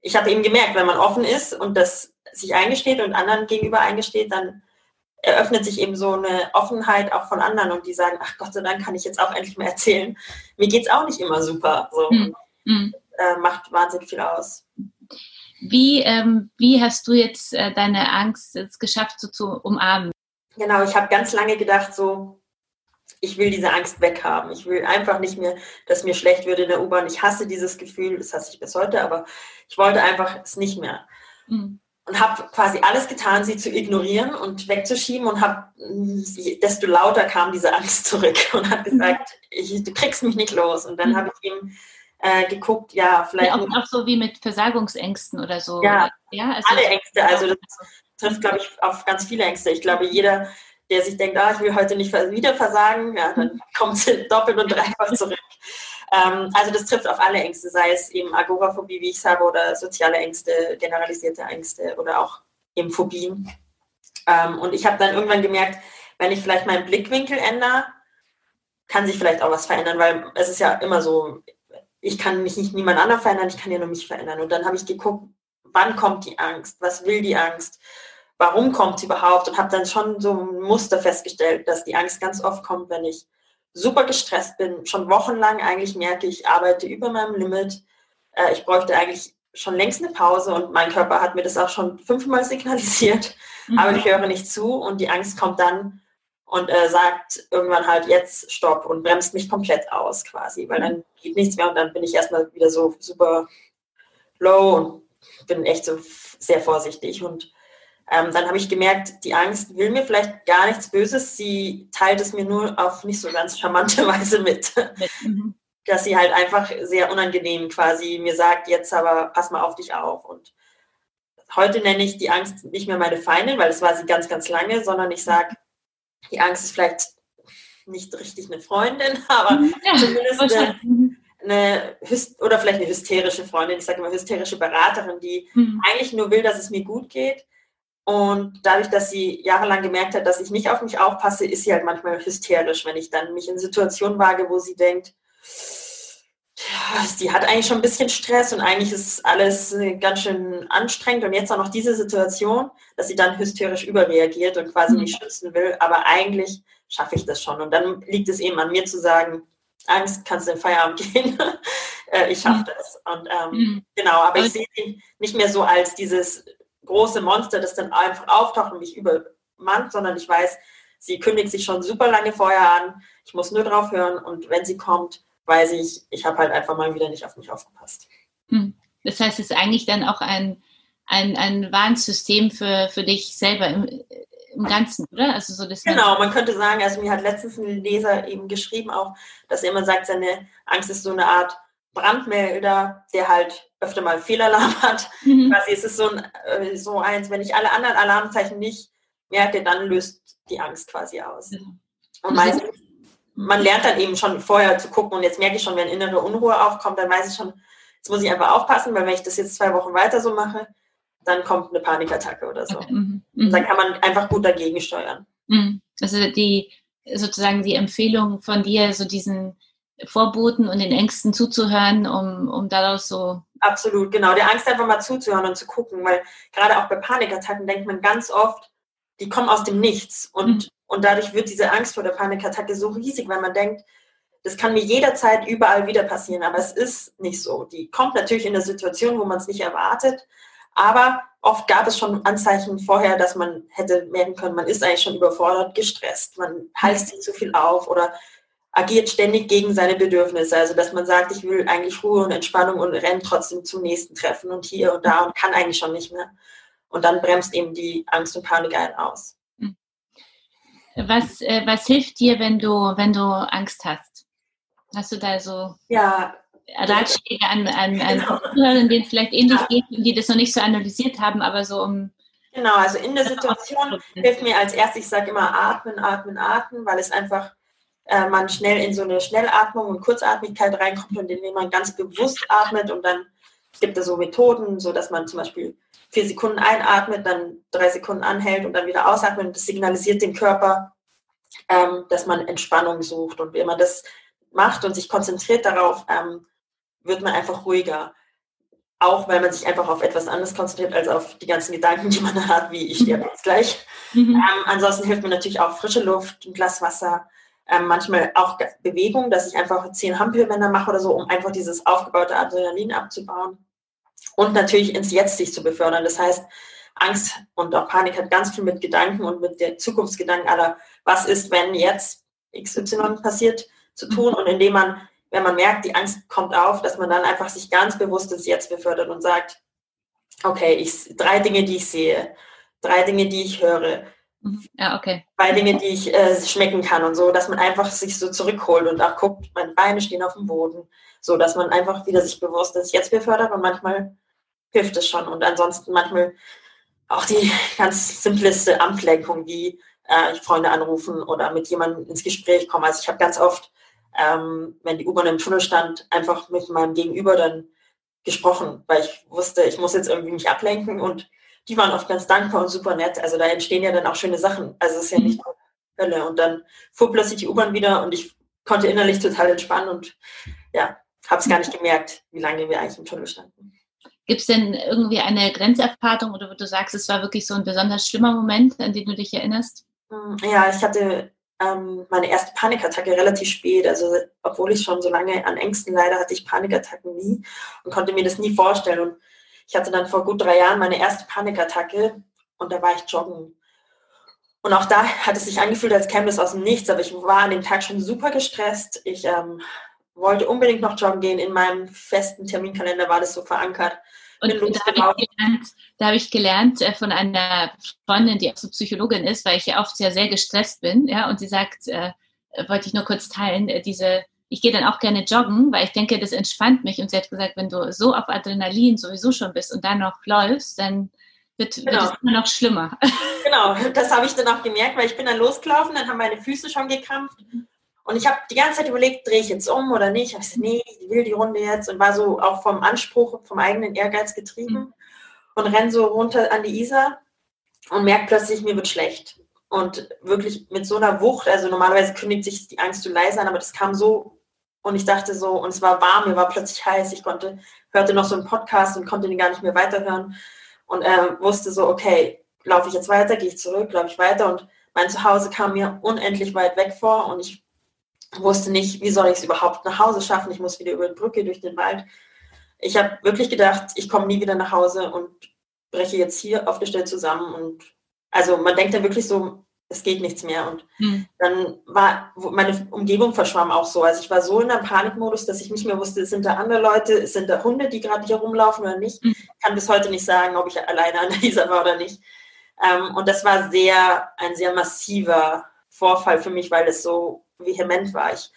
ich habe eben gemerkt, wenn man offen ist und das sich eingesteht und anderen gegenüber eingesteht, dann eröffnet sich eben so eine Offenheit auch von anderen und die sagen, ach Gott sei Dank kann ich jetzt auch endlich mal erzählen. Mir geht es auch nicht immer super. So. Mhm. Äh, macht wahnsinnig viel aus. Wie, ähm, wie hast du jetzt äh, deine Angst jetzt geschafft, so zu umarmen? Genau, ich habe ganz lange gedacht, so, ich will diese Angst weghaben. Ich will einfach nicht mehr, dass mir schlecht wird in der U-Bahn. Ich hasse dieses Gefühl, das hasse ich bis heute, aber ich wollte einfach es nicht mehr. Mhm. Und habe quasi alles getan, sie zu ignorieren und wegzuschieben und habe, desto lauter kam diese Angst zurück und hat gesagt, ich, du kriegst mich nicht los. Und dann mhm. habe ich ihm äh, geguckt, ja, vielleicht. Ja, auch, auch, so wie mit Versagungsängsten oder so. Ja, ja also alle Ängste. Also das trifft, glaube ich, auf ganz viele Ängste. Ich glaube, jeder, der sich denkt, ah, ich will heute nicht wieder versagen, ja, dann mhm. kommt es doppelt und dreifach zurück. ähm, also das trifft auf alle Ängste, sei es eben Agoraphobie, wie ich sage, oder soziale Ängste, generalisierte Ängste oder auch eben Phobien. Ähm, und ich habe dann irgendwann gemerkt, wenn ich vielleicht meinen Blickwinkel ändere, kann sich vielleicht auch was verändern, weil es ist ja immer so, ich kann mich nicht niemand anderes verändern, ich kann ja nur mich verändern. Und dann habe ich geguckt, wann kommt die Angst, was will die Angst, warum kommt sie überhaupt? Und habe dann schon so ein Muster festgestellt, dass die Angst ganz oft kommt, wenn ich super gestresst bin, schon wochenlang eigentlich merke, ich arbeite über meinem Limit, äh, ich bräuchte eigentlich schon längst eine Pause und mein Körper hat mir das auch schon fünfmal signalisiert, mhm. aber ich höre nicht zu und die Angst kommt dann und äh, sagt irgendwann halt jetzt Stopp und bremst mich komplett aus quasi, weil dann geht nichts mehr und dann bin ich erstmal wieder so super low und bin echt so sehr vorsichtig und ähm, dann habe ich gemerkt, die Angst will mir vielleicht gar nichts Böses, sie teilt es mir nur auf nicht so ganz charmante Weise mit. Mhm. Dass sie halt einfach sehr unangenehm quasi mir sagt, jetzt aber pass mal auf dich auf. Und heute nenne ich die Angst nicht mehr meine Feindin, weil das war sie ganz, ganz lange, sondern ich sage, die Angst ist vielleicht nicht richtig eine Freundin, aber mhm. ja, zumindest eine, eine, oder vielleicht eine hysterische Freundin, ich sage immer hysterische Beraterin, die mhm. eigentlich nur will, dass es mir gut geht und dadurch, dass sie jahrelang gemerkt hat, dass ich nicht auf mich aufpasse, ist sie halt manchmal hysterisch, wenn ich dann mich in Situationen wage, wo sie denkt, sie hat eigentlich schon ein bisschen Stress und eigentlich ist alles ganz schön anstrengend und jetzt auch noch diese Situation, dass sie dann hysterisch überreagiert und quasi mhm. mich schützen will, aber eigentlich schaffe ich das schon. Und dann liegt es eben an mir zu sagen, Angst, kannst du in den Feierabend gehen. äh, ich schaffe mhm. das. Und ähm, mhm. genau, aber ich sehe ihn nicht mehr so als dieses große Monster, das dann einfach auftaucht und mich übermannt, sondern ich weiß, sie kündigt sich schon super lange vorher an. Ich muss nur drauf hören und wenn sie kommt, weiß ich, ich habe halt einfach mal wieder nicht auf mich aufgepasst. Mhm. Das heißt, es ist eigentlich dann auch ein, ein, ein Warnsystem für, für dich selber im, im Ganzen, oder? Also so das genau, man könnte sagen, also mir hat letztens ein Leser eben geschrieben auch, dass er immer sagt, seine Angst ist so eine Art Brandmelder, der halt öfter mal Fehlalarm hat. Mhm. Quasi ist es so, ein, äh, so eins, wenn ich alle anderen Alarmzeichen nicht merke, dann löst die Angst quasi aus. Mhm. Und meistens, man lernt dann eben schon vorher zu gucken und jetzt merke ich schon, wenn innere Unruhe aufkommt, dann weiß ich schon, jetzt muss ich einfach aufpassen, weil wenn ich das jetzt zwei Wochen weiter so mache, dann kommt eine Panikattacke oder so. Mhm. Mhm. Dann kann man einfach gut dagegen steuern. Mhm. Also die sozusagen die Empfehlung von dir, so diesen Vorboten und den Ängsten zuzuhören, um, um daraus so. Absolut, genau. Der Angst einfach mal zuzuhören und zu gucken, weil gerade auch bei Panikattacken denkt man ganz oft, die kommen aus dem Nichts und, mhm. Und dadurch wird diese Angst vor der Panikattacke so riesig, weil man denkt, das kann mir jederzeit überall wieder passieren, aber es ist nicht so. Die kommt natürlich in eine Situation, wo man es nicht erwartet, aber oft gab es schon Anzeichen vorher, dass man hätte merken können, man ist eigentlich schon überfordert, gestresst, man heißt sich zu viel auf oder agiert ständig gegen seine Bedürfnisse. Also dass man sagt, ich will eigentlich Ruhe und Entspannung und rennt trotzdem zum nächsten Treffen und hier und da und kann eigentlich schon nicht mehr. Und dann bremst eben die Angst und Panik einen aus. Was, äh, was hilft dir, wenn du, wenn du Angst hast? Hast du da so ja, Ratschläge an, an, an genau. Zuhörern, denen es vielleicht ähnlich ja. geht und die das noch nicht so analysiert haben, aber so um. Genau, also in der Situation hilft mir als erstes, ich sage immer atmen, atmen, atmen, weil es einfach äh, man schnell in so eine Schnellatmung und Kurzatmigkeit reinkommt und indem man ganz bewusst atmet und dann gibt es so Methoden, so dass man zum Beispiel vier Sekunden einatmet, dann drei Sekunden anhält und dann wieder ausatmet und das signalisiert dem Körper, ähm, dass man Entspannung sucht und wenn man das macht und sich konzentriert darauf, ähm, wird man einfach ruhiger. Auch weil man sich einfach auf etwas anderes konzentriert als auf die ganzen Gedanken, die man hat, wie ich sterbe jetzt gleich. Mhm. Ähm, ansonsten hilft mir natürlich auch frische Luft, ein Glas Wasser, ähm, manchmal auch Bewegung, dass ich einfach zehn Hampelmänner mache oder so, um einfach dieses aufgebaute Adrenalin abzubauen. Und natürlich ins Jetzt sich zu befördern. Das heißt, Angst und auch Panik hat ganz viel mit Gedanken und mit der Zukunftsgedanken aller, was ist, wenn jetzt XY passiert, zu tun. Und indem man wenn man merkt, die Angst kommt auf, dass man dann einfach sich ganz bewusst ins Jetzt befördert und sagt, okay, ich, drei Dinge, die ich sehe, drei Dinge, die ich höre, mhm. Ja, okay. zwei Dinge, die ich äh, schmecken kann und so, dass man einfach sich so zurückholt und auch guckt, meine Beine stehen auf dem Boden, so dass man einfach wieder sich bewusst ins Jetzt befördert und manchmal hilft es schon und ansonsten manchmal auch die ganz simpleste Ablenkung, wie äh, Freunde anrufen oder mit jemandem ins Gespräch kommen. Also ich habe ganz oft ähm, wenn die U-Bahn im Tunnel stand, einfach mit meinem Gegenüber dann gesprochen, weil ich wusste, ich muss jetzt irgendwie mich ablenken und die waren oft ganz dankbar und super nett. Also da entstehen ja dann auch schöne Sachen. Also es ist ja mhm. nicht Hölle. Und dann fuhr plötzlich die U-Bahn wieder und ich konnte innerlich total entspannen und ja, habe es gar nicht gemerkt, wie lange wir eigentlich im Tunnel standen. Gibt es denn irgendwie eine Grenzerfahrung oder wo du sagst, es war wirklich so ein besonders schlimmer Moment, an den du dich erinnerst? Hm, ja, ich hatte ähm, meine erste Panikattacke relativ spät. Also obwohl ich schon so lange an Ängsten leide, hatte ich Panikattacken nie und konnte mir das nie vorstellen. Und ich hatte dann vor gut drei Jahren meine erste Panikattacke und da war ich joggen. Und auch da hat es sich angefühlt, als käme es aus dem Nichts, aber ich war an dem Tag schon super gestresst. Ich ähm, wollte unbedingt noch joggen gehen. In meinem festen Terminkalender war das so verankert. Und da habe ich gelernt, hab ich gelernt äh, von einer Freundin, die auch so Psychologin ist, weil ich ja oft sehr, sehr gestresst bin. Ja, und sie sagt, äh, wollte ich nur kurz teilen, äh, diese, ich gehe dann auch gerne joggen, weil ich denke, das entspannt mich. Und sie hat gesagt, wenn du so auf Adrenalin sowieso schon bist und dann noch läufst, dann wird, genau. wird es immer noch schlimmer. Genau, das habe ich dann auch gemerkt, weil ich bin dann losgelaufen, dann haben meine Füße schon gekrampft. Und ich habe die ganze Zeit überlegt, drehe ich jetzt um oder nicht. Ich habe gesagt, nee, ich will die Runde jetzt und war so auch vom Anspruch, vom eigenen Ehrgeiz getrieben mhm. und renn so runter an die Isar und merke plötzlich, mir wird schlecht. Und wirklich mit so einer Wucht, also normalerweise kündigt sich die Angst zu leise an, aber das kam so und ich dachte so, und es war warm, mir war plötzlich heiß, ich konnte, hörte noch so einen Podcast und konnte den gar nicht mehr weiterhören und äh, wusste so, okay, laufe ich jetzt weiter, gehe ich zurück, laufe ich weiter und mein Zuhause kam mir unendlich weit weg vor und ich wusste nicht, wie soll ich es überhaupt nach Hause schaffen. Ich muss wieder über die Brücke durch den Wald. Ich habe wirklich gedacht, ich komme nie wieder nach Hause und breche jetzt hier auf der Stelle zusammen. Und also man denkt dann wirklich so, es geht nichts mehr. Und mhm. dann war meine Umgebung verschwamm auch so. Also ich war so in einem Panikmodus, dass ich nicht mehr wusste, sind da andere Leute, sind da Hunde, die gerade hier rumlaufen oder nicht. Mhm. Kann bis heute nicht sagen, ob ich alleine an dieser war oder nicht. Ähm, und das war sehr, ein sehr massiver Vorfall für mich, weil es so vehement war. Ich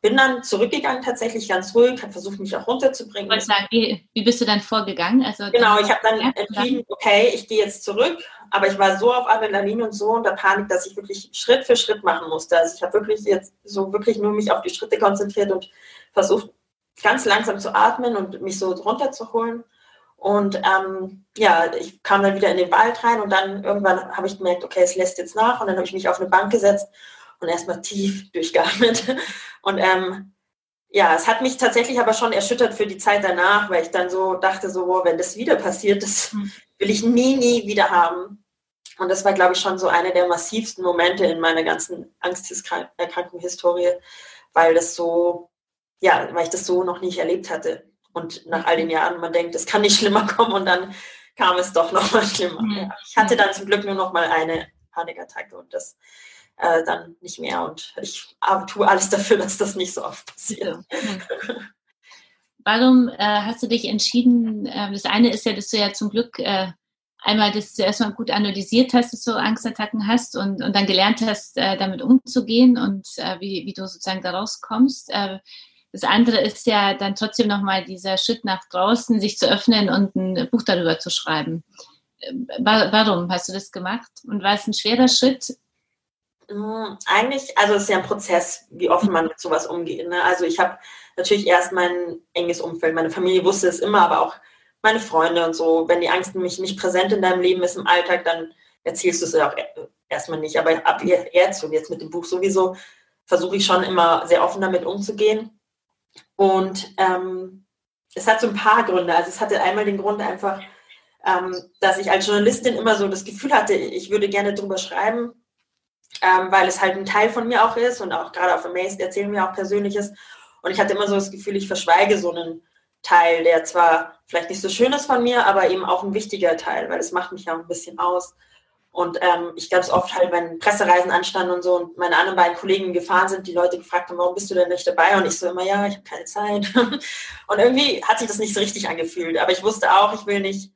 bin dann zurückgegangen, tatsächlich ganz ruhig, habe versucht, mich auch runterzubringen. Ich sagen, wie, wie bist du dann vorgegangen? Also, genau, ich habe dann ja, entschieden, okay, ich gehe jetzt zurück, aber ich war so auf Adrenalin und so unter Panik, dass ich wirklich Schritt für Schritt machen musste. Also ich habe wirklich jetzt so wirklich nur mich auf die Schritte konzentriert und versucht, ganz langsam zu atmen und mich so runterzuholen. Und ähm, ja, ich kam dann wieder in den Wald rein und dann irgendwann habe ich gemerkt, okay, es lässt jetzt nach. Und dann habe ich mich auf eine Bank gesetzt und erstmal tief durchgeatmet. Und ähm, ja, es hat mich tatsächlich aber schon erschüttert für die Zeit danach, weil ich dann so dachte, so, wow, wenn das wieder passiert, das hm. will ich nie, nie wieder haben. Und das war, glaube ich, schon so einer der massivsten Momente in meiner ganzen Angsterkrankung-Historie, weil das so, ja, weil ich das so noch nicht erlebt hatte. Und nach all den Jahren, man denkt, es kann nicht schlimmer kommen und dann kam es doch noch mal schlimmer. Mhm. Ja. Ich hatte dann zum Glück nur noch mal eine Panikattacke und das äh, dann nicht mehr. Und ich tue alles dafür, dass das nicht so oft passiert. Warum äh, hast du dich entschieden? Äh, das eine ist ja, dass du ja zum Glück äh, einmal das zuerst mal gut analysiert hast, dass du Angstattacken hast und, und dann gelernt hast, äh, damit umzugehen und äh, wie, wie du sozusagen da rauskommst. Das andere ist ja dann trotzdem nochmal dieser Schritt nach draußen, sich zu öffnen und ein Buch darüber zu schreiben. Warum hast du das gemacht? Und war es ein schwerer Schritt? Hm, eigentlich, also es ist ja ein Prozess, wie offen man mit sowas umgeht. Ne? Also ich habe natürlich erst mein enges Umfeld, meine Familie wusste es immer, aber auch meine Freunde und so. Wenn die Angst nämlich nicht präsent in deinem Leben ist im Alltag, dann erzählst du es ja auch erstmal nicht. Aber ab jetzt und jetzt mit dem Buch sowieso versuche ich schon immer sehr offen damit umzugehen. Und ähm, es hat so ein paar Gründe. Also es hatte einmal den Grund einfach, ähm, dass ich als Journalistin immer so das Gefühl hatte, ich würde gerne drüber schreiben, ähm, weil es halt ein Teil von mir auch ist und auch gerade auf Amazed erzählen wir auch Persönliches. Und ich hatte immer so das Gefühl, ich verschweige so einen Teil, der zwar vielleicht nicht so schön ist von mir, aber eben auch ein wichtiger Teil, weil es macht mich ja ein bisschen aus. Und ähm, ich ganz oft halt, wenn Pressereisen anstanden und so und meine anderen beiden Kollegen gefahren sind, die Leute gefragt haben, warum bist du denn nicht dabei? Und ich so immer, ja, ich habe keine Zeit. und irgendwie hat sich das nicht so richtig angefühlt. Aber ich wusste auch, ich will nicht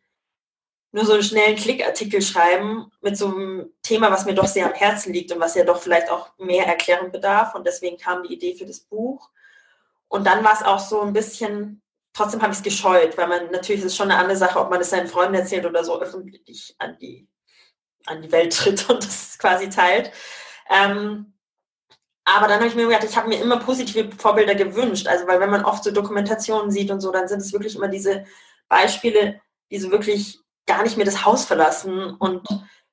nur so einen schnellen Klickartikel schreiben mit so einem Thema, was mir doch sehr am Herzen liegt und was ja doch vielleicht auch mehr Erklärung bedarf. Und deswegen kam die Idee für das Buch. Und dann war es auch so ein bisschen, trotzdem habe ich es gescheut, weil man natürlich ist es schon eine andere Sache, ob man es seinen Freunden erzählt oder so öffentlich an die, an die Welt tritt und das quasi teilt. Ähm, aber dann habe ich mir gedacht, ich habe mir immer positive Vorbilder gewünscht. Also, weil wenn man oft so Dokumentationen sieht und so, dann sind es wirklich immer diese Beispiele, die so wirklich gar nicht mehr das Haus verlassen und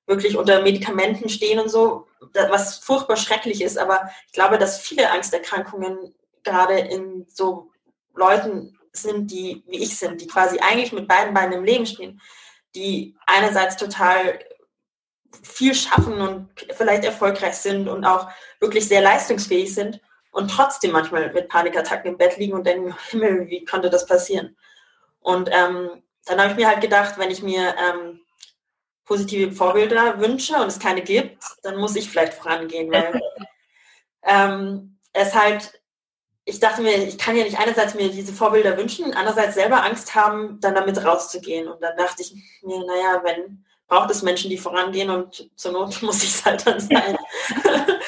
wirklich unter Medikamenten stehen und so, was furchtbar schrecklich ist. Aber ich glaube, dass viele Angsterkrankungen gerade in so Leuten sind, die wie ich sind, die quasi eigentlich mit beiden Beinen im Leben stehen, die einerseits total viel schaffen und vielleicht erfolgreich sind und auch wirklich sehr leistungsfähig sind und trotzdem manchmal mit Panikattacken im Bett liegen und denken, Himmel, wie konnte das passieren? Und ähm, dann habe ich mir halt gedacht, wenn ich mir ähm, positive Vorbilder wünsche und es keine gibt, dann muss ich vielleicht vorangehen, weil ähm, es halt, ich dachte mir, ich kann ja nicht einerseits mir diese Vorbilder wünschen, andererseits selber Angst haben, dann damit rauszugehen. Und dann dachte ich mir, naja, wenn braucht es Menschen, die vorangehen und zur Not muss ich es halt dann sein.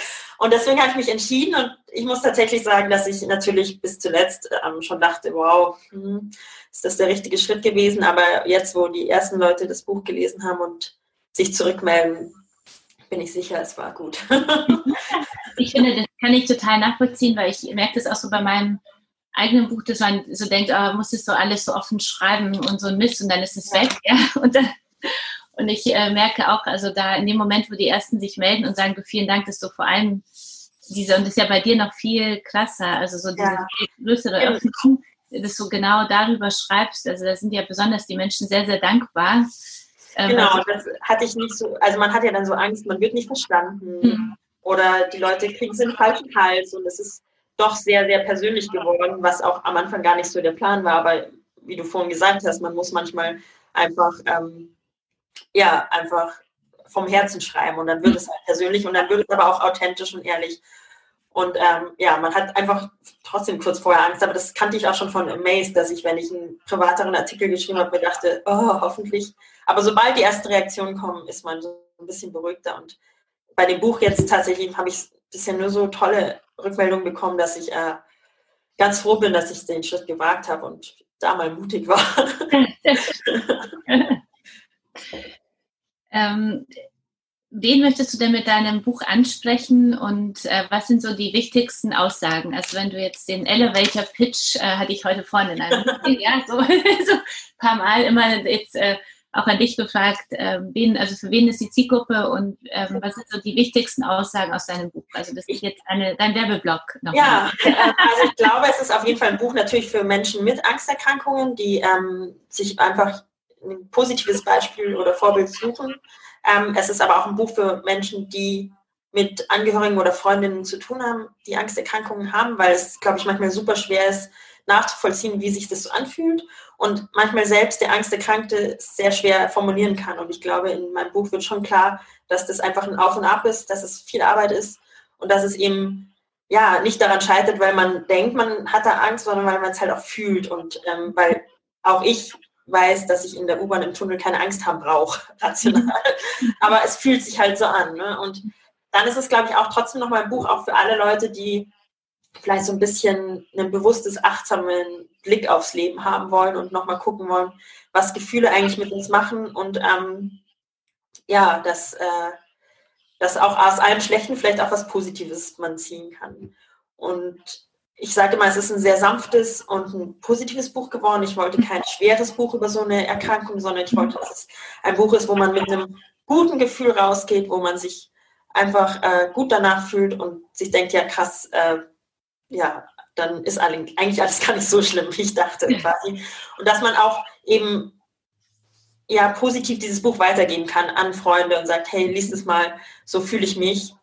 und deswegen habe ich mich entschieden und ich muss tatsächlich sagen, dass ich natürlich bis zuletzt ähm, schon dachte, wow, hm, ist das der richtige Schritt gewesen. Aber jetzt, wo die ersten Leute das Buch gelesen haben und sich zurückmelden, bin ich sicher, es war gut. ich finde, das kann ich total nachvollziehen, weil ich merke das auch so bei meinem eigenen Buch, dass man so denkt, oh, muss es so alles so offen schreiben und so ein Mist und dann ist es weg. Ja. Und, dann, und ich äh, merke auch, also da in dem Moment, wo die Ersten sich melden und sagen, du vielen Dank, dass du vor allem diese, und das ist ja bei dir noch viel krasser, also so diese ja. größere Öffnung, dass du genau darüber schreibst. Also da sind ja besonders die Menschen sehr, sehr dankbar. Ähm, genau, also, das hatte ich nicht so, also man hat ja dann so Angst, man wird nicht verstanden mhm. oder die Leute kriegen es in den falschen Hals und es ist doch sehr, sehr persönlich geworden, was auch am Anfang gar nicht so der Plan war. Aber wie du vorhin gesagt hast, man muss manchmal einfach, ähm, ja, einfach vom Herzen schreiben und dann wird es halt persönlich und dann wird es aber auch authentisch und ehrlich. Und ähm, ja, man hat einfach trotzdem kurz vorher Angst, aber das kannte ich auch schon von Amaze, dass ich, wenn ich einen privateren Artikel geschrieben habe, mir dachte, oh, hoffentlich. Aber sobald die ersten Reaktionen kommen, ist man so ein bisschen beruhigter. Und bei dem Buch jetzt tatsächlich habe ich bisher nur so tolle Rückmeldungen bekommen, dass ich äh, ganz froh bin, dass ich den Schritt gewagt habe und da mal mutig war. ähm, wen möchtest du denn mit deinem Buch ansprechen und äh, was sind so die wichtigsten Aussagen? Also wenn du jetzt den Elevator Pitch, äh, hatte ich heute vorne in einem ja, so, so ein paar Mal immer jetzt äh, auch an dich gefragt, äh, wen, also für wen ist die Zielgruppe und ähm, was sind so die wichtigsten Aussagen aus deinem Buch? Also das ist jetzt eine, dein Werbeblock. Noch ja, äh, also ich glaube, es ist auf jeden Fall ein Buch natürlich für Menschen mit Angsterkrankungen, die ähm, sich einfach ein positives Beispiel oder Vorbild suchen ähm, es ist aber auch ein Buch für Menschen, die mit Angehörigen oder Freundinnen zu tun haben, die Angsterkrankungen haben, weil es, glaube ich, manchmal super schwer ist, nachzuvollziehen, wie sich das so anfühlt. Und manchmal selbst der Angsterkrankte sehr schwer formulieren kann. Und ich glaube, in meinem Buch wird schon klar, dass das einfach ein Auf und Ab ist, dass es viel Arbeit ist und dass es eben ja nicht daran scheitert, weil man denkt, man hat da Angst, sondern weil man es halt auch fühlt. Und ähm, weil auch ich weiß, dass ich in der U-Bahn im Tunnel keine Angst haben brauche, rational. Aber es fühlt sich halt so an. Ne? Und dann ist es, glaube ich, auch trotzdem nochmal ein Buch auch für alle Leute, die vielleicht so ein bisschen einen bewusstes, achtsamen Blick aufs Leben haben wollen und nochmal gucken wollen, was Gefühle eigentlich mit uns machen und ähm, ja, dass, äh, dass auch aus allem Schlechten vielleicht auch was Positives man ziehen kann. Und ich sage immer, es ist ein sehr sanftes und ein positives Buch geworden. Ich wollte kein schweres Buch über so eine Erkrankung, sondern ich wollte, dass es ein Buch ist, wo man mit einem guten Gefühl rausgeht, wo man sich einfach äh, gut danach fühlt und sich denkt, ja krass, äh, ja, dann ist eigentlich alles gar nicht so schlimm, wie ich dachte quasi. Und dass man auch eben ja positiv dieses Buch weitergeben kann an Freunde und sagt, hey, liest es mal, so fühle ich mich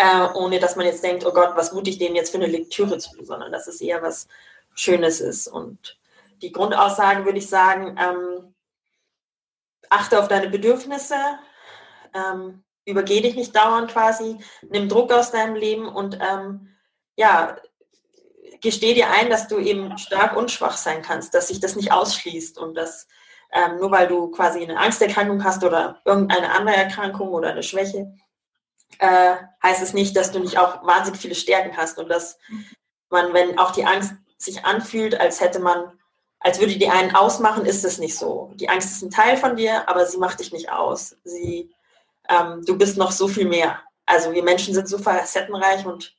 äh, ohne dass man jetzt denkt, oh Gott, was mute ich denen jetzt für eine Lektüre zu, sondern dass es eher was Schönes ist. Und die Grundaussagen würde ich sagen, ähm, achte auf deine Bedürfnisse, ähm, übergeh dich nicht dauernd quasi, nimm Druck aus deinem Leben und ähm, ja, gesteh dir ein, dass du eben stark und schwach sein kannst, dass sich das nicht ausschließt und dass ähm, nur weil du quasi eine Angsterkrankung hast oder irgendeine andere Erkrankung oder eine Schwäche, äh, heißt es nicht, dass du nicht auch wahnsinnig viele Stärken hast und dass man, wenn auch die Angst sich anfühlt, als hätte man, als würde die einen ausmachen, ist es nicht so. Die Angst ist ein Teil von dir, aber sie macht dich nicht aus. Sie, ähm, du bist noch so viel mehr. Also wir Menschen sind so facettenreich und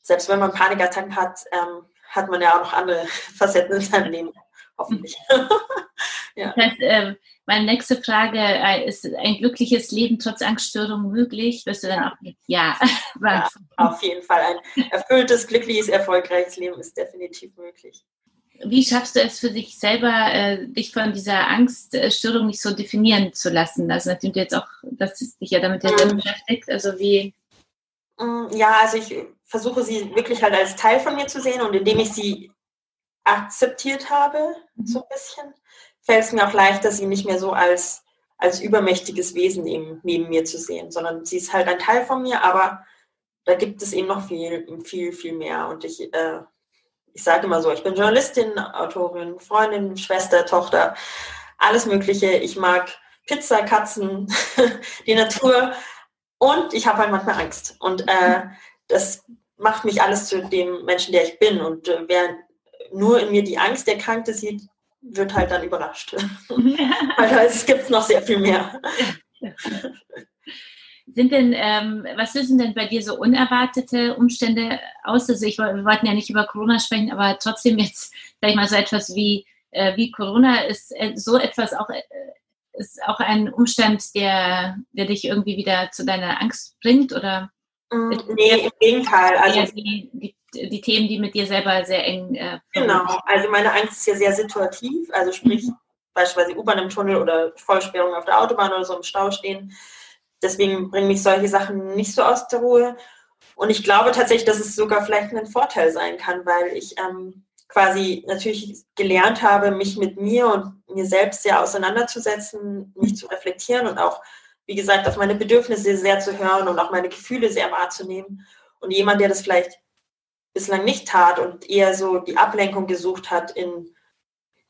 selbst wenn man Panikattacken hat, ähm, hat man ja auch noch andere Facetten in seinem Leben. Hoffentlich. ja. Das heißt, ähm, meine nächste Frage äh, ist ein glückliches Leben trotz Angststörung möglich? Wirst du dann auch mit Ja? ja auf jeden Fall. Ein erfülltes, glückliches, erfolgreiches Leben ist definitiv möglich. Wie schaffst du es für dich selber, äh, dich von dieser Angststörung nicht so definieren zu lassen? Also nachdem du jetzt auch, dass dich ja damit mhm. beschäftigt, also wie? Mm, ja, also ich versuche sie wirklich halt als Teil von mir zu sehen und indem ich sie akzeptiert habe, mhm. so ein bisschen, fällt es mir auch leichter, sie nicht mehr so als, als übermächtiges Wesen eben neben mir zu sehen, sondern sie ist halt ein Teil von mir, aber da gibt es eben noch viel, viel, viel mehr. Und ich, äh, ich sage immer so, ich bin Journalistin, Autorin, Freundin, Schwester, Tochter, alles Mögliche. Ich mag Pizza, Katzen, die Natur und ich habe halt manchmal Angst. Und äh, das macht mich alles zu dem Menschen, der ich bin. Und äh, wer nur in mir die Angst der Kranke sieht, wird halt dann überrascht. Weil es gibt noch sehr viel mehr. Sind denn, ähm, was lösen denn bei dir so unerwartete Umstände aus? Also ich, wir wollten ja nicht über Corona sprechen, aber trotzdem jetzt, sag ich mal, so etwas wie, äh, wie Corona ist äh, so etwas auch, äh, ist auch ein Umstand, der, der dich irgendwie wieder zu deiner Angst bringt oder? Mm, nee, im Gegenteil. Also die, die die Themen, die mit dir selber sehr eng. Äh, genau, also meine Angst ist ja sehr situativ, also sprich mhm. beispielsweise U-Bahn im Tunnel oder Vollsperrung auf der Autobahn oder so im Stau stehen. Deswegen bringen mich solche Sachen nicht so aus der Ruhe. Und ich glaube tatsächlich, dass es sogar vielleicht ein Vorteil sein kann, weil ich ähm, quasi natürlich gelernt habe, mich mit mir und mir selbst sehr auseinanderzusetzen, mich zu reflektieren und auch, wie gesagt, auf meine Bedürfnisse sehr zu hören und auch meine Gefühle sehr wahrzunehmen. Und jemand, der das vielleicht bislang nicht tat und eher so die Ablenkung gesucht hat in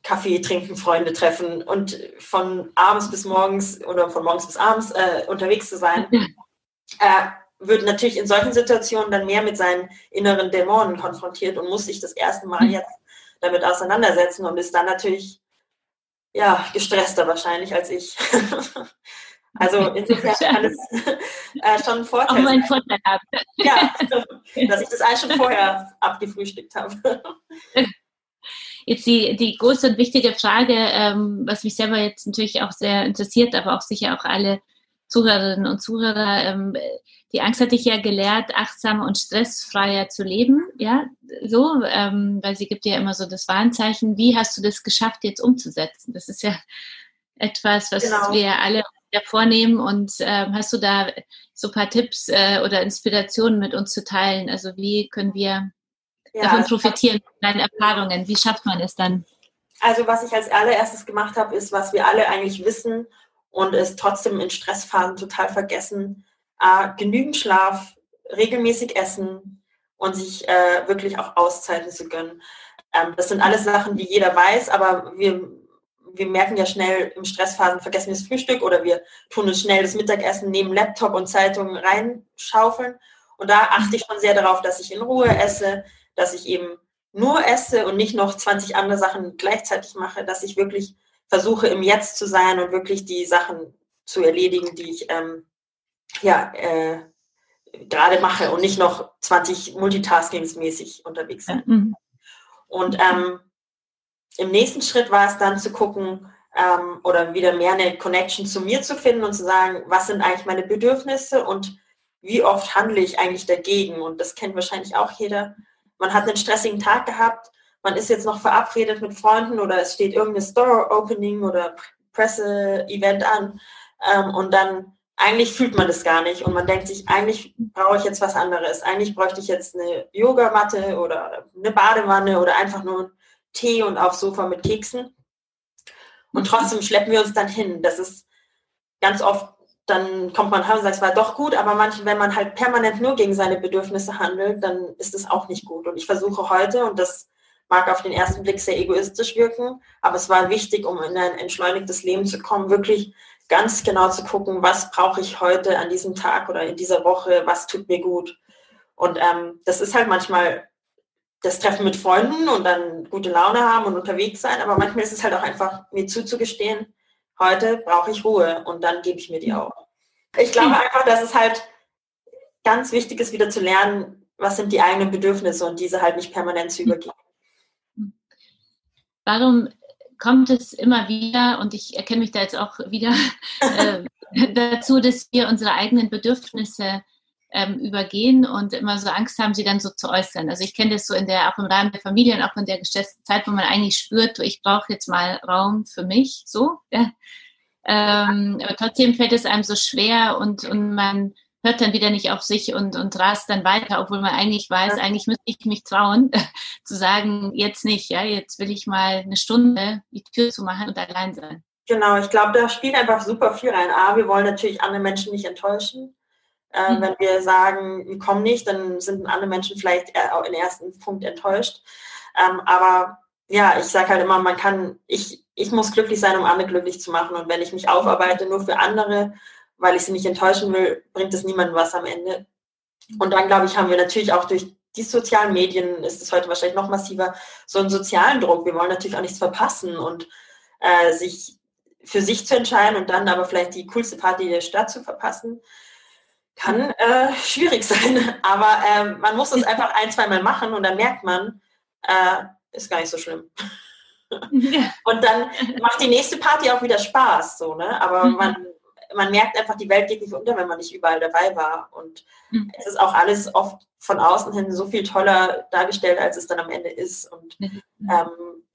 Kaffee trinken, Freunde treffen und von abends bis morgens oder von morgens bis abends äh, unterwegs zu sein, äh, wird natürlich in solchen Situationen dann mehr mit seinen inneren Dämonen konfrontiert und muss sich das erste Mal mhm. jetzt damit auseinandersetzen und ist dann natürlich ja gestresster wahrscheinlich als ich. also insofern kann es äh, schon ein Vorteil Auch mein Vorteil haben. Ja, dass ich das eigentlich schon vorher abgefrühstückt habe. Jetzt die, die große und wichtige Frage, ähm, was mich selber jetzt natürlich auch sehr interessiert, aber auch sicher auch alle Zuhörerinnen und Zuhörer, ähm, die Angst hat dich ja gelehrt, achtsamer und stressfreier zu leben, ja, so, ähm, weil sie gibt ja immer so das Warnzeichen. Wie hast du das geschafft, jetzt umzusetzen? Das ist ja etwas, was genau. wir alle ja vornehmen und ähm, hast du da so ein paar Tipps äh, oder Inspirationen mit uns zu teilen? Also wie können wir ja, davon profitieren, deine Erfahrungen? Wie schafft man es dann? Also was ich als allererstes gemacht habe, ist, was wir alle eigentlich wissen und es trotzdem in Stressphasen total vergessen, äh, genügend Schlaf, regelmäßig essen und sich äh, wirklich auch Auszeiten zu gönnen. Ähm, das sind alles Sachen, die jeder weiß, aber wir, wir merken ja schnell im Stressphasen, vergessen wir das Frühstück oder wir tun uns schnell das Mittagessen neben Laptop und Zeitungen reinschaufeln. Und da achte ich schon sehr darauf, dass ich in Ruhe esse, dass ich eben nur esse und nicht noch 20 andere Sachen gleichzeitig mache, dass ich wirklich versuche, im Jetzt zu sein und wirklich die Sachen zu erledigen, die ich ähm, ja, äh, gerade mache und nicht noch 20 Multitaskings-mäßig unterwegs bin. Mhm. Und ähm, im nächsten Schritt war es dann zu gucken ähm, oder wieder mehr eine Connection zu mir zu finden und zu sagen, was sind eigentlich meine Bedürfnisse und wie oft handle ich eigentlich dagegen? Und das kennt wahrscheinlich auch jeder. Man hat einen stressigen Tag gehabt, man ist jetzt noch verabredet mit Freunden oder es steht irgendein Store-Opening oder Presse-Event an ähm, und dann eigentlich fühlt man das gar nicht und man denkt sich, eigentlich brauche ich jetzt was anderes. Eigentlich bräuchte ich jetzt eine Yogamatte oder eine Badewanne oder einfach nur Tee und aufs Sofa mit Keksen. Und trotzdem schleppen wir uns dann hin. Das ist ganz oft, dann kommt man heim und sagt, es war doch gut, aber manchmal, wenn man halt permanent nur gegen seine Bedürfnisse handelt, dann ist es auch nicht gut. Und ich versuche heute, und das mag auf den ersten Blick sehr egoistisch wirken, aber es war wichtig, um in ein entschleunigtes Leben zu kommen, wirklich ganz genau zu gucken, was brauche ich heute an diesem Tag oder in dieser Woche, was tut mir gut. Und ähm, das ist halt manchmal das Treffen mit Freunden und dann gute Laune haben und unterwegs sein, aber manchmal ist es halt auch einfach, mir zuzugestehen, heute brauche ich Ruhe und dann gebe ich mir die auch. Ich glaube einfach, dass es halt ganz wichtig ist, wieder zu lernen, was sind die eigenen Bedürfnisse und diese halt nicht permanent zu übergehen. Warum kommt es immer wieder, und ich erkenne mich da jetzt auch wieder äh, dazu, dass wir unsere eigenen Bedürfnisse ähm, übergehen und immer so Angst haben, sie dann so zu äußern. Also ich kenne das so in der, auch im Rahmen der Familie und auch in der gestressten Zeit, wo man eigentlich spürt, ich brauche jetzt mal Raum für mich, so. Ja. Ähm, aber trotzdem fällt es einem so schwer und, und man hört dann wieder nicht auf sich und, und rast dann weiter, obwohl man eigentlich weiß, eigentlich müsste ich mich trauen, zu sagen, jetzt nicht, ja, jetzt will ich mal eine Stunde die Tür zu machen und allein sein. Genau, ich glaube, da spielt einfach super viel rein. A, wir wollen natürlich andere Menschen nicht enttäuschen. Äh, mhm. Wenn wir sagen, kommen nicht, dann sind andere Menschen vielleicht auch im ersten Punkt enttäuscht. Ähm, aber ja, ich sage halt immer, man kann, ich, ich muss glücklich sein, um andere glücklich zu machen. Und wenn ich mich aufarbeite nur für andere, weil ich sie nicht enttäuschen will, bringt es niemandem was am Ende. Und dann, glaube ich, haben wir natürlich auch durch die sozialen Medien, ist es heute wahrscheinlich noch massiver, so einen sozialen Druck. Wir wollen natürlich auch nichts verpassen und äh, sich für sich zu entscheiden und dann aber vielleicht die coolste Party der Stadt zu verpassen, kann äh, schwierig sein. Aber äh, man muss es einfach ein, zweimal machen und dann merkt man, äh, ist gar nicht so schlimm. Und dann macht die nächste Party auch wieder Spaß, so, ne? Aber mhm. man man merkt einfach, die Welt geht nicht unter, wenn man nicht überall dabei war. Und mhm. es ist auch alles oft von außen hin so viel toller dargestellt, als es dann am Ende ist. Und ähm,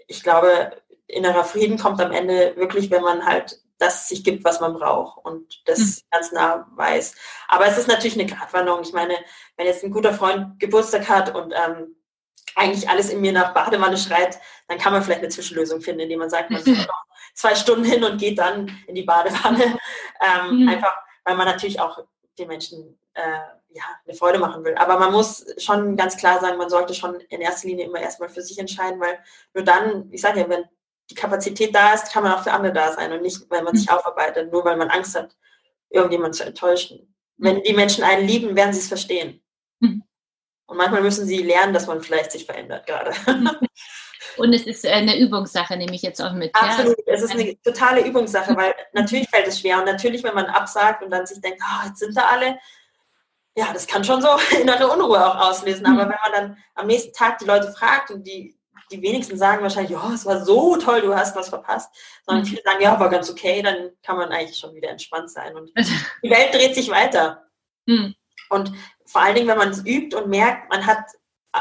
ich glaube, innerer Frieden kommt am Ende wirklich, wenn man halt dass es sich gibt, was man braucht und das mhm. ganz nah weiß. Aber es ist natürlich eine Gratwanderung. Ich meine, wenn jetzt ein guter Freund Geburtstag hat und ähm, eigentlich alles in mir nach Badewanne schreit, dann kann man vielleicht eine Zwischenlösung finden, indem man sagt, man fährt noch zwei Stunden hin und geht dann in die Badewanne. Ähm, mhm. Einfach, weil man natürlich auch den Menschen äh, ja, eine Freude machen will. Aber man muss schon ganz klar sagen, man sollte schon in erster Linie immer erstmal für sich entscheiden, weil nur dann, ich sage ja, wenn die Kapazität da ist, kann man auch für andere da sein und nicht, weil man sich mhm. aufarbeitet, nur weil man Angst hat, irgendjemand zu enttäuschen. Wenn die Menschen einen lieben, werden sie es verstehen. Mhm. Und manchmal müssen sie lernen, dass man vielleicht sich verändert gerade. Und es ist eine Übungssache, nehme ich jetzt auch mit. Absolut, ja? es ist eine totale Übungssache, weil natürlich fällt es schwer und natürlich, wenn man absagt und dann sich denkt, oh, jetzt sind da alle, ja, das kann schon so innere Unruhe auch auslösen. Aber mhm. wenn man dann am nächsten Tag die Leute fragt und die, die wenigsten sagen wahrscheinlich, ja, es war so toll, du hast was verpasst, sondern mhm. viele sagen, ja, war ganz okay, dann kann man eigentlich schon wieder entspannt sein und die Welt dreht sich weiter. Mhm. Und vor allen Dingen, wenn man es übt und merkt, man hat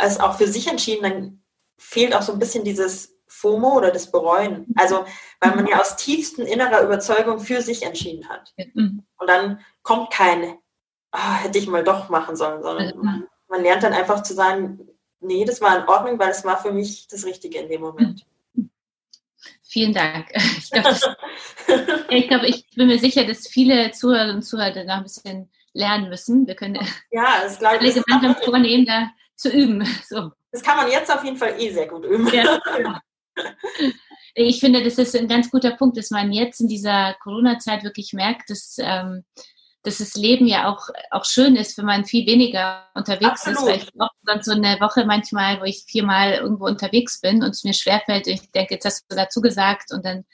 es auch für sich entschieden, dann fehlt auch so ein bisschen dieses FOMO oder das Bereuen. Also, weil man ja aus tiefsten innerer Überzeugung für sich entschieden hat. Mhm. Und dann kommt kein, oh, hätte ich mal doch machen sollen, sondern man, man, lernt dann einfach zu sagen, nee, das war in Ordnung, weil es war für mich das Richtige in dem Moment. Vielen Dank. Ich glaube, ich, glaub, ich bin mir sicher, dass viele Zuhörer und Zuhörer noch ein bisschen lernen müssen. Wir können ja, das glaube ich. gemeinsam vornehmen, da zu üben. So. Das kann man jetzt auf jeden Fall eh sehr gut üben. Ja, genau. Ich finde, das ist ein ganz guter Punkt, dass man jetzt in dieser Corona-Zeit wirklich merkt, dass, ähm, dass das Leben ja auch, auch schön ist, wenn man viel weniger unterwegs Absolut. ist. Weil ich brauche dann so eine Woche manchmal, wo ich viermal irgendwo unterwegs bin und es mir schwerfällt. Ich denke, jetzt hast du dazu gesagt und dann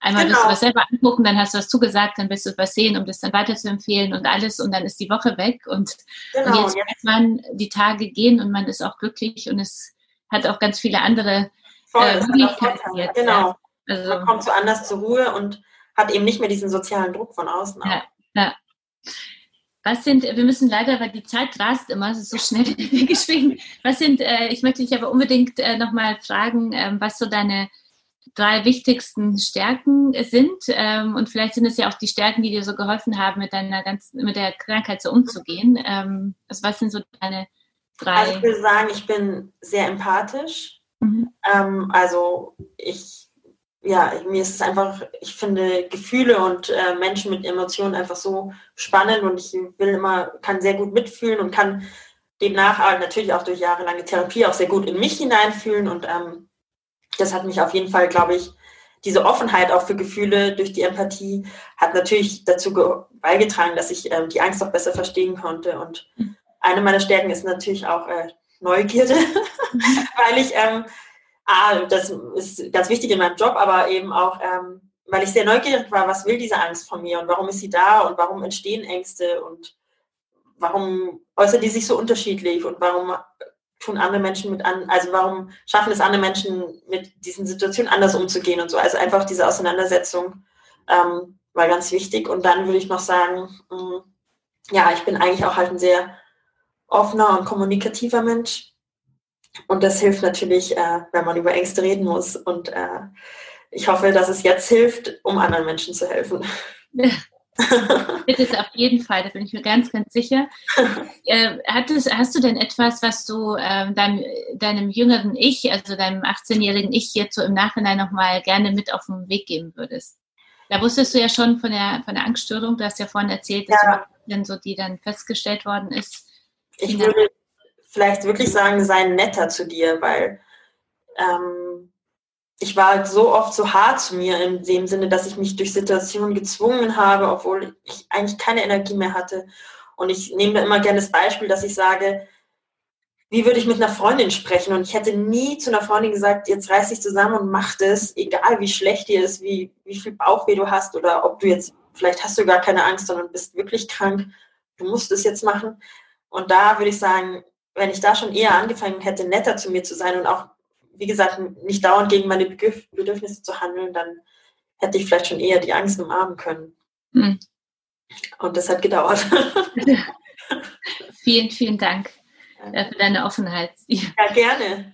Einmal genau. wirst du was selber angucken, dann hast du was zugesagt, dann wirst du was sehen, um das dann weiter zu empfehlen und alles und dann ist die Woche weg und, genau, und jetzt ja. man, die Tage gehen und man ist auch glücklich und es hat auch ganz viele andere Voll, äh, Möglichkeiten jetzt. Genau. Ja. Also, man kommt so anders zur Ruhe und hat eben nicht mehr diesen sozialen Druck von außen. Ja, ja. Was sind, wir müssen leider, weil die Zeit rast immer, es ist so schnell geschwiegen. Was sind, äh, ich möchte dich aber unbedingt äh, nochmal fragen, äh, was so deine drei wichtigsten Stärken sind. Ähm, und vielleicht sind es ja auch die Stärken, die dir so geholfen haben, mit deiner ganzen, mit der Krankheit so umzugehen. Ähm, also was sind so deine drei? Also ich würde sagen, ich bin sehr empathisch. Mhm. Ähm, also ich ja, mir ist es einfach, ich finde Gefühle und äh, Menschen mit Emotionen einfach so spannend und ich will immer, kann sehr gut mitfühlen und kann demnach natürlich auch durch jahrelange Therapie auch sehr gut in mich hineinfühlen und ähm, das hat mich auf jeden Fall, glaube ich, diese Offenheit auch für Gefühle durch die Empathie hat natürlich dazu beigetragen, dass ich ähm, die Angst auch besser verstehen konnte. Und eine meiner Stärken ist natürlich auch äh, Neugierde, weil ich, ähm, ah, das ist ganz wichtig in meinem Job, aber eben auch, ähm, weil ich sehr neugierig war, was will diese Angst von mir und warum ist sie da und warum entstehen Ängste und warum äußert die sich so unterschiedlich und warum tun andere Menschen mit an, also warum schaffen es andere Menschen mit diesen Situationen anders umzugehen und so. Also einfach diese Auseinandersetzung ähm, war ganz wichtig. Und dann würde ich noch sagen, mh, mm, ja, ich bin eigentlich auch halt ein sehr offener und kommunikativer Mensch. Und das hilft natürlich, äh, wenn man über Ängste reden muss. Und äh, ich hoffe, dass es jetzt hilft, um anderen Menschen zu helfen. Wird es auf jeden Fall, da bin ich mir ganz, ganz sicher. Äh, hattest, hast du denn etwas, was du ähm, deinem, deinem jüngeren Ich, also deinem 18-jährigen Ich, jetzt so im Nachhinein nochmal gerne mit auf den Weg geben würdest? Da wusstest du ja schon von der, von der Angststörung, du hast ja vorhin erzählt, dass ja. so, die dann festgestellt worden ist. Ich würde vielleicht wirklich sagen, sei netter zu dir, weil ähm, ich war halt so oft so hart zu mir in dem Sinne, dass ich mich durch Situationen gezwungen habe, obwohl ich eigentlich keine Energie mehr hatte. Und ich nehme da immer gerne das Beispiel, dass ich sage, wie würde ich mit einer Freundin sprechen? Und ich hätte nie zu einer Freundin gesagt, jetzt reiß dich zusammen und mach das, egal wie schlecht dir ist, wie, wie viel Bauchweh du hast oder ob du jetzt, vielleicht hast du gar keine Angst, sondern bist wirklich krank, du musst es jetzt machen. Und da würde ich sagen, wenn ich da schon eher angefangen hätte, netter zu mir zu sein und auch wie gesagt, nicht dauernd gegen meine Bedürfnisse zu handeln, dann hätte ich vielleicht schon eher die Angst umarmen können. Mhm. Und das hat gedauert. vielen, vielen Dank. Äh, für deine Offenheit. Ja, gerne.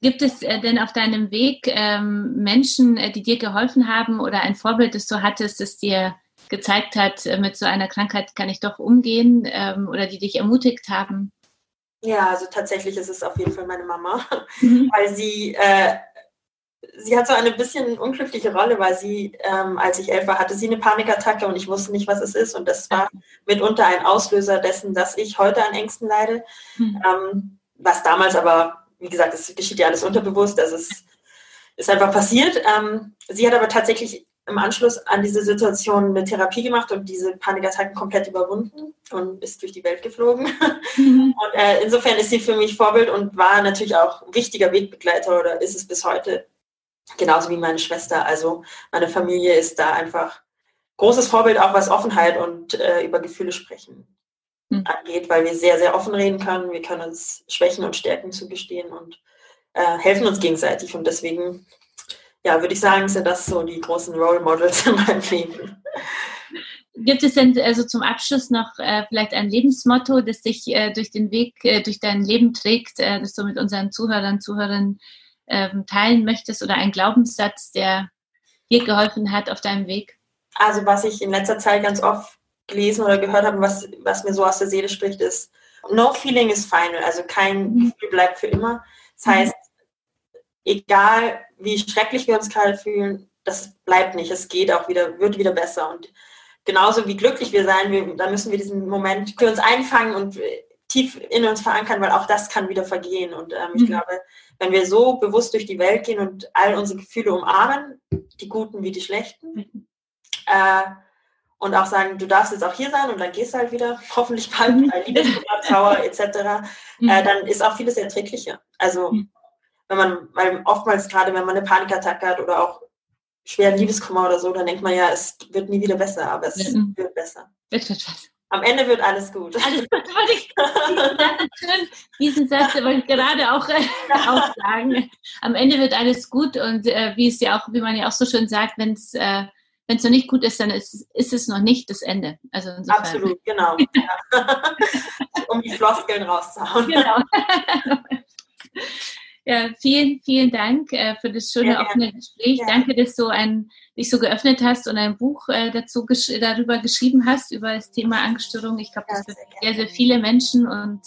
Gibt es äh, denn auf deinem Weg ähm, Menschen, äh, die dir geholfen haben oder ein Vorbild, das du hattest, das dir gezeigt hat, mit so einer Krankheit kann ich doch umgehen ähm, oder die dich ermutigt haben? Ja, also tatsächlich ist es auf jeden Fall meine Mama, mhm. weil sie, äh, sie hat so eine bisschen unglückliche Rolle, weil sie, ähm, als ich elf war, hatte sie eine Panikattacke und ich wusste nicht, was es ist. Und das war mitunter ein Auslöser dessen, dass ich heute an Ängsten leide. Mhm. Ähm, was damals aber, wie gesagt, es geschieht ja alles unterbewusst, also es ist einfach passiert. Ähm, sie hat aber tatsächlich im Anschluss an diese Situation eine Therapie gemacht und diese Panikattacken komplett überwunden und ist durch die Welt geflogen. Mhm. Und äh, insofern ist sie für mich Vorbild und war natürlich auch wichtiger Wegbegleiter oder ist es bis heute. Genauso wie meine Schwester. Also meine Familie ist da einfach großes Vorbild, auch was Offenheit und äh, über Gefühle sprechen mhm. angeht, weil wir sehr, sehr offen reden können. Wir können uns Schwächen und Stärken zugestehen und äh, helfen uns gegenseitig. Und deswegen ja, würde ich sagen, sind das so die großen Role Models in meinem Leben. Gibt es denn also zum Abschluss noch äh, vielleicht ein Lebensmotto, das dich äh, durch den Weg, äh, durch dein Leben trägt, äh, das du mit unseren Zuhörern, Zuhörern ähm, teilen möchtest oder ein Glaubenssatz, der dir geholfen hat auf deinem Weg? Also was ich in letzter Zeit ganz oft gelesen oder gehört habe, was, was mir so aus der Seele spricht, ist, no feeling is final, also kein mhm. Gefühl bleibt für immer. Das heißt, egal wie schrecklich wir uns gerade fühlen, das bleibt nicht. Es geht auch wieder, wird wieder besser. Und genauso wie glücklich wir sein, wir, da müssen wir diesen Moment für uns einfangen und tief in uns verankern, weil auch das kann wieder vergehen. Und ähm, ich mhm. glaube, wenn wir so bewusst durch die Welt gehen und all unsere Gefühle umarmen, die guten wie die schlechten, mhm. äh, und auch sagen, du darfst jetzt auch hier sein und dann gehst du halt wieder, hoffentlich bald mhm. bei Liebeskummer, Trauer etc., mhm. äh, dann ist auch vieles erträglicher. Also mhm wenn man, weil oftmals gerade, wenn man eine Panikattacke hat oder auch schweren Liebeskummer oder so, dann denkt man ja, es wird nie wieder besser, aber es mhm. wird besser. Wird, wird, wird. Am Ende wird alles gut. Also, ich, diesen, diesen Satz wollte ich gerade auch, äh, auch sagen. Am Ende wird alles gut und äh, wie es ja auch, wie man ja auch so schön sagt, wenn es äh, wenn es noch nicht gut ist, dann ist, ist es noch nicht das Ende. Also Absolut, genau. um die Floskeln rauszuhauen. Genau. Ja, vielen, vielen Dank äh, für das schöne ja, offene Gespräch. Ja. Danke, dass du ein, dich so geöffnet hast und ein Buch äh, dazu gesch darüber geschrieben hast, über das Thema Angststörung. Ich glaube, das wird sehr, sehr viele Menschen und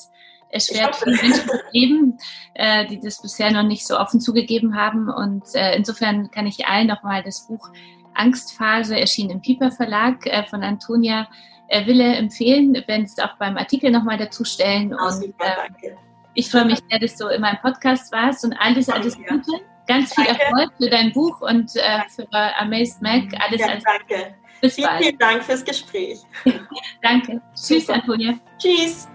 erschwert viele Menschen das Leben, äh, die das bisher noch nicht so offen zugegeben haben. Und äh, insofern kann ich allen nochmal das Buch Angstphase, erschienen im Piper Verlag äh, von Antonia äh, Wille empfehlen. Wir werden es auch beim Artikel nochmal dazu stellen. Und, super, äh, danke ich freue mich sehr, dass du in meinem Podcast warst und alles, alles Gute. Ganz viel danke. Erfolg für dein Buch und äh, für Amazed Mac. Alles, ja, alles Danke. Bis vielen, bald. vielen Dank fürs Gespräch. danke. Tschüss, Antonia. Tschüss.